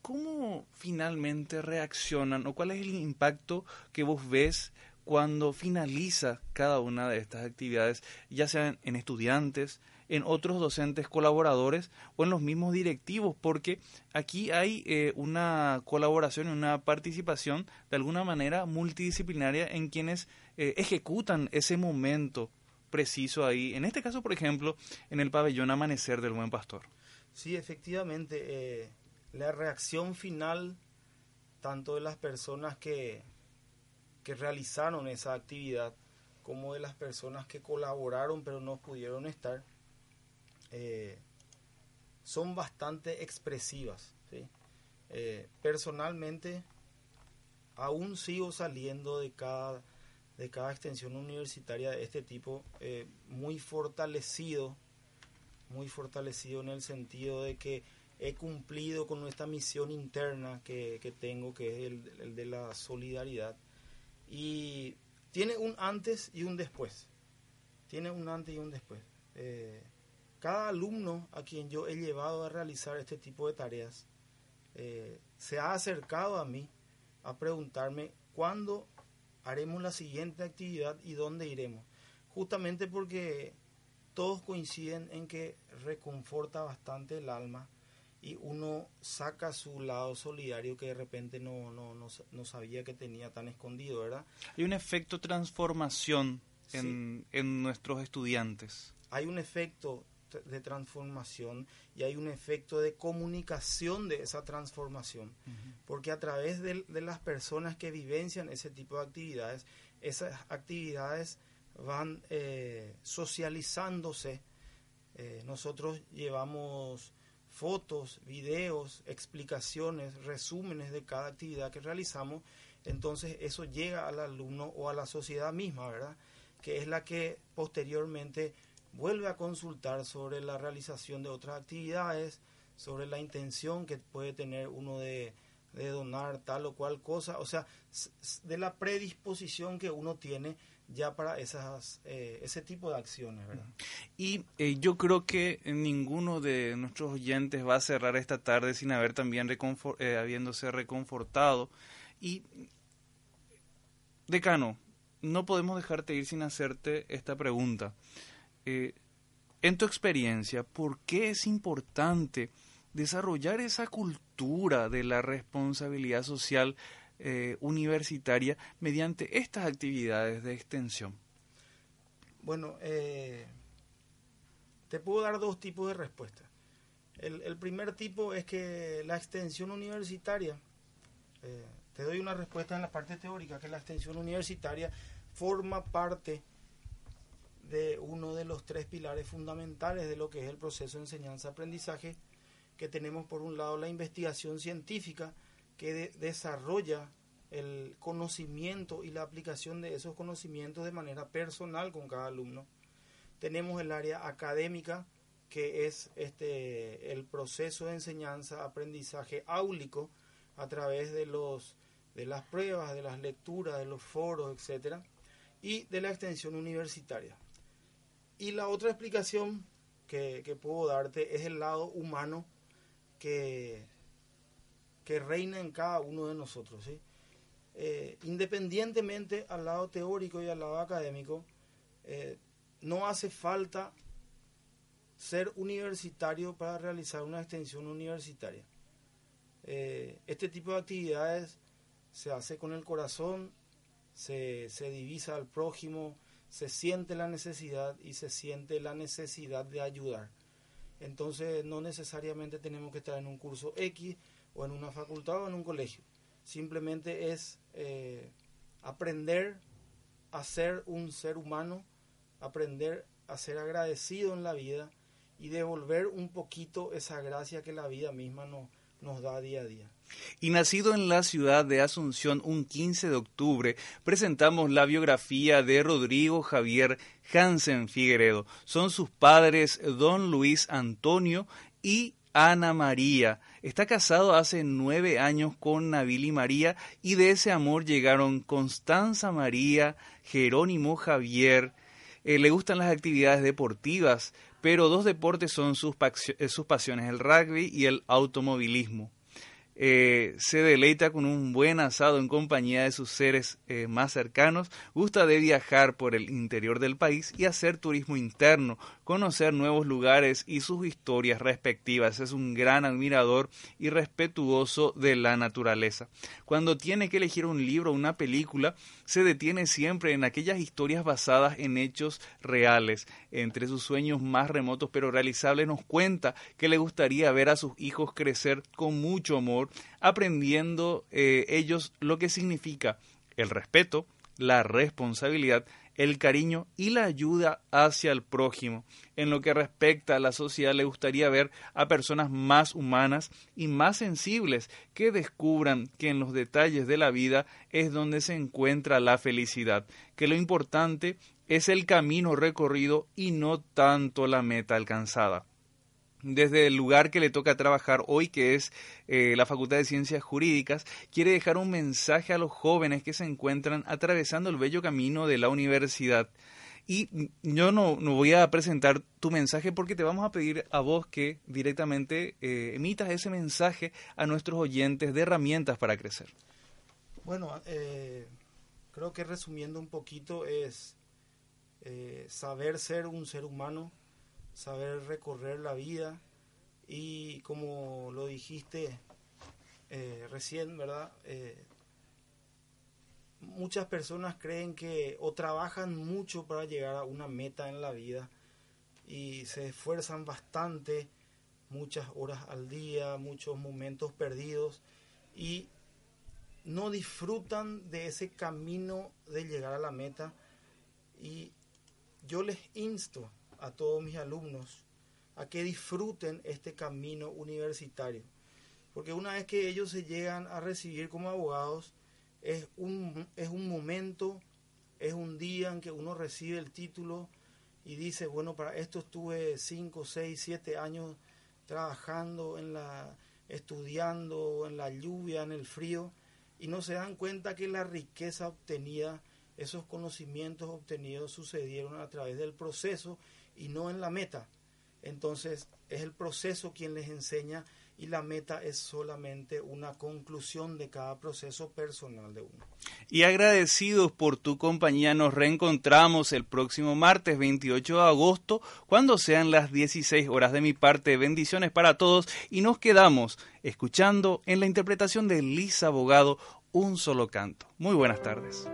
¿cómo finalmente reaccionan o cuál es el impacto que vos ves cuando finaliza cada una de estas actividades, ya sean en estudiantes, en otros docentes colaboradores o en los mismos directivos? Porque aquí hay eh, una colaboración y una participación de alguna manera multidisciplinaria en quienes eh, ejecutan ese momento preciso ahí, en este caso, por ejemplo, en el pabellón Amanecer del Buen Pastor. Sí, efectivamente, eh, la reacción final, tanto de las personas que, que realizaron esa actividad, como de las personas que colaboraron pero no pudieron estar, eh, son bastante expresivas. Eh, personalmente, aún sigo saliendo de cada, de cada extensión universitaria de este tipo eh, muy fortalecido muy fortalecido en el sentido de que he cumplido con nuestra misión interna que, que tengo, que es el, el de la solidaridad. Y tiene un antes y un después. Tiene un antes y un después. Eh, cada alumno a quien yo he llevado a realizar este tipo de tareas eh, se ha acercado a mí a preguntarme cuándo haremos la siguiente actividad y dónde iremos. Justamente porque todos coinciden en que reconforta bastante el alma y uno saca su lado solidario que de repente no, no, no, no sabía que tenía tan escondido, ¿verdad? Hay un efecto transformación en, en nuestros estudiantes. Hay un efecto de transformación y hay un efecto de comunicación de esa transformación. Porque a través de, de las personas que vivencian ese tipo de actividades, esas actividades van eh, socializándose. Eh, nosotros llevamos fotos, videos, explicaciones, resúmenes de cada actividad que realizamos, entonces eso llega al alumno o a la sociedad misma, ¿verdad? Que es la que posteriormente vuelve a consultar sobre la realización de otras actividades, sobre la intención que puede tener uno de, de donar tal o cual cosa, o sea, de la predisposición que uno tiene ya para esas, eh, ese tipo de acciones, ¿verdad? Y eh, yo creo que ninguno de nuestros oyentes va a cerrar esta tarde sin haber también reconfor- eh, habiéndose reconfortado. Y, decano, no podemos dejarte ir sin hacerte esta pregunta. Eh, en tu experiencia, ¿por qué es importante desarrollar esa cultura de la responsabilidad social eh, universitaria mediante estas actividades de extensión? Bueno, eh, te puedo dar dos tipos de respuestas. El, el primer tipo es que la extensión universitaria, eh, te doy una respuesta en la parte teórica, que la extensión universitaria forma parte de uno de los tres pilares fundamentales de lo que es el proceso de enseñanza-aprendizaje, que tenemos por un lado la investigación científica que de- desarrolla el conocimiento y la aplicación de esos conocimientos de manera personal con cada alumno. Tenemos el área académica, que es este el proceso de enseñanza, aprendizaje áulico a través de los de las pruebas, de las lecturas, de los foros, etcétera, y de la extensión universitaria. Y la otra explicación que, que puedo darte es el lado humano que, que reina en cada uno de nosotros. Eh, independientemente al lado teórico y al lado académico, eh, no hace falta ser universitario para realizar una extensión universitaria. Eh, este tipo de actividades se hace con el corazón, se, se divisa al prójimo, se siente la necesidad y se siente la necesidad de ayudar. Entonces no necesariamente tenemos que estar en un curso X o en una facultad o en un colegio. Simplemente es eh, aprender a ser un ser humano, aprender a ser agradecido en la vida y devolver un poquito esa gracia que la vida misma nos, nos da día a día. Y nacido en la ciudad de Asunción un 15 de octubre, presentamos la biografía de Rodrigo Javier Hansen Figueredo. Son sus padres don Luis Antonio y Ana María. Está casado hace nueve años con Navili María y de ese amor llegaron Constanza María, Jerónimo Javier. Eh, le gustan las actividades deportivas, pero dos deportes son sus, eh, sus pasiones, el rugby y el automovilismo. Eh, se deleita con un buen asado en compañía de sus seres eh, más cercanos, gusta de viajar por el interior del país y hacer turismo interno, conocer nuevos lugares y sus historias respectivas. Es un gran admirador y respetuoso de la naturaleza. Cuando tiene que elegir un libro o una película, se detiene siempre en aquellas historias basadas en hechos reales. Entre sus sueños más remotos pero realizables nos cuenta que le gustaría ver a sus hijos crecer con mucho amor, aprendiendo eh, ellos lo que significa el respeto, la responsabilidad, el cariño y la ayuda hacia el prójimo. En lo que respecta a la sociedad, le gustaría ver a personas más humanas y más sensibles que descubran que en los detalles de la vida es donde se encuentra la felicidad, que lo importante es el camino recorrido y no tanto la meta alcanzada desde el lugar que le toca trabajar hoy, que es eh, la Facultad de Ciencias Jurídicas, quiere dejar un mensaje a los jóvenes que se encuentran atravesando el bello camino de la universidad. Y yo no, no voy a presentar tu mensaje porque te vamos a pedir a vos que directamente eh, emitas ese mensaje a nuestros oyentes de herramientas para crecer. Bueno, eh, creo que resumiendo un poquito es eh, saber ser un ser humano, saber recorrer la vida y como lo dijiste eh, recién, ¿verdad? Eh, muchas personas creen que o trabajan mucho para llegar a una meta en la vida y se esfuerzan bastante, muchas horas al día, muchos momentos perdidos y no disfrutan de ese camino de llegar a la meta y yo les insto a todos mis alumnos a que disfruten este camino universitario. Porque una vez que ellos se llegan a recibir como abogados, es un, es un momento, es un día en que uno recibe el título y dice, bueno, para esto estuve 5, 6, 7 años trabajando, en la, estudiando, en la lluvia, en el frío, y no se dan cuenta que la riqueza obtenida, esos conocimientos obtenidos sucedieron a través del proceso y no en la meta. Entonces es el proceso quien les enseña y la meta es solamente una conclusión de cada proceso personal de uno. Y agradecidos por tu compañía, nos reencontramos el próximo martes 28 de agosto, cuando sean las 16 horas de mi parte. Bendiciones para todos y nos quedamos escuchando en la interpretación de Lisa Abogado un solo canto. Muy buenas tardes.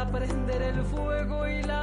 Falta prender el fuego y la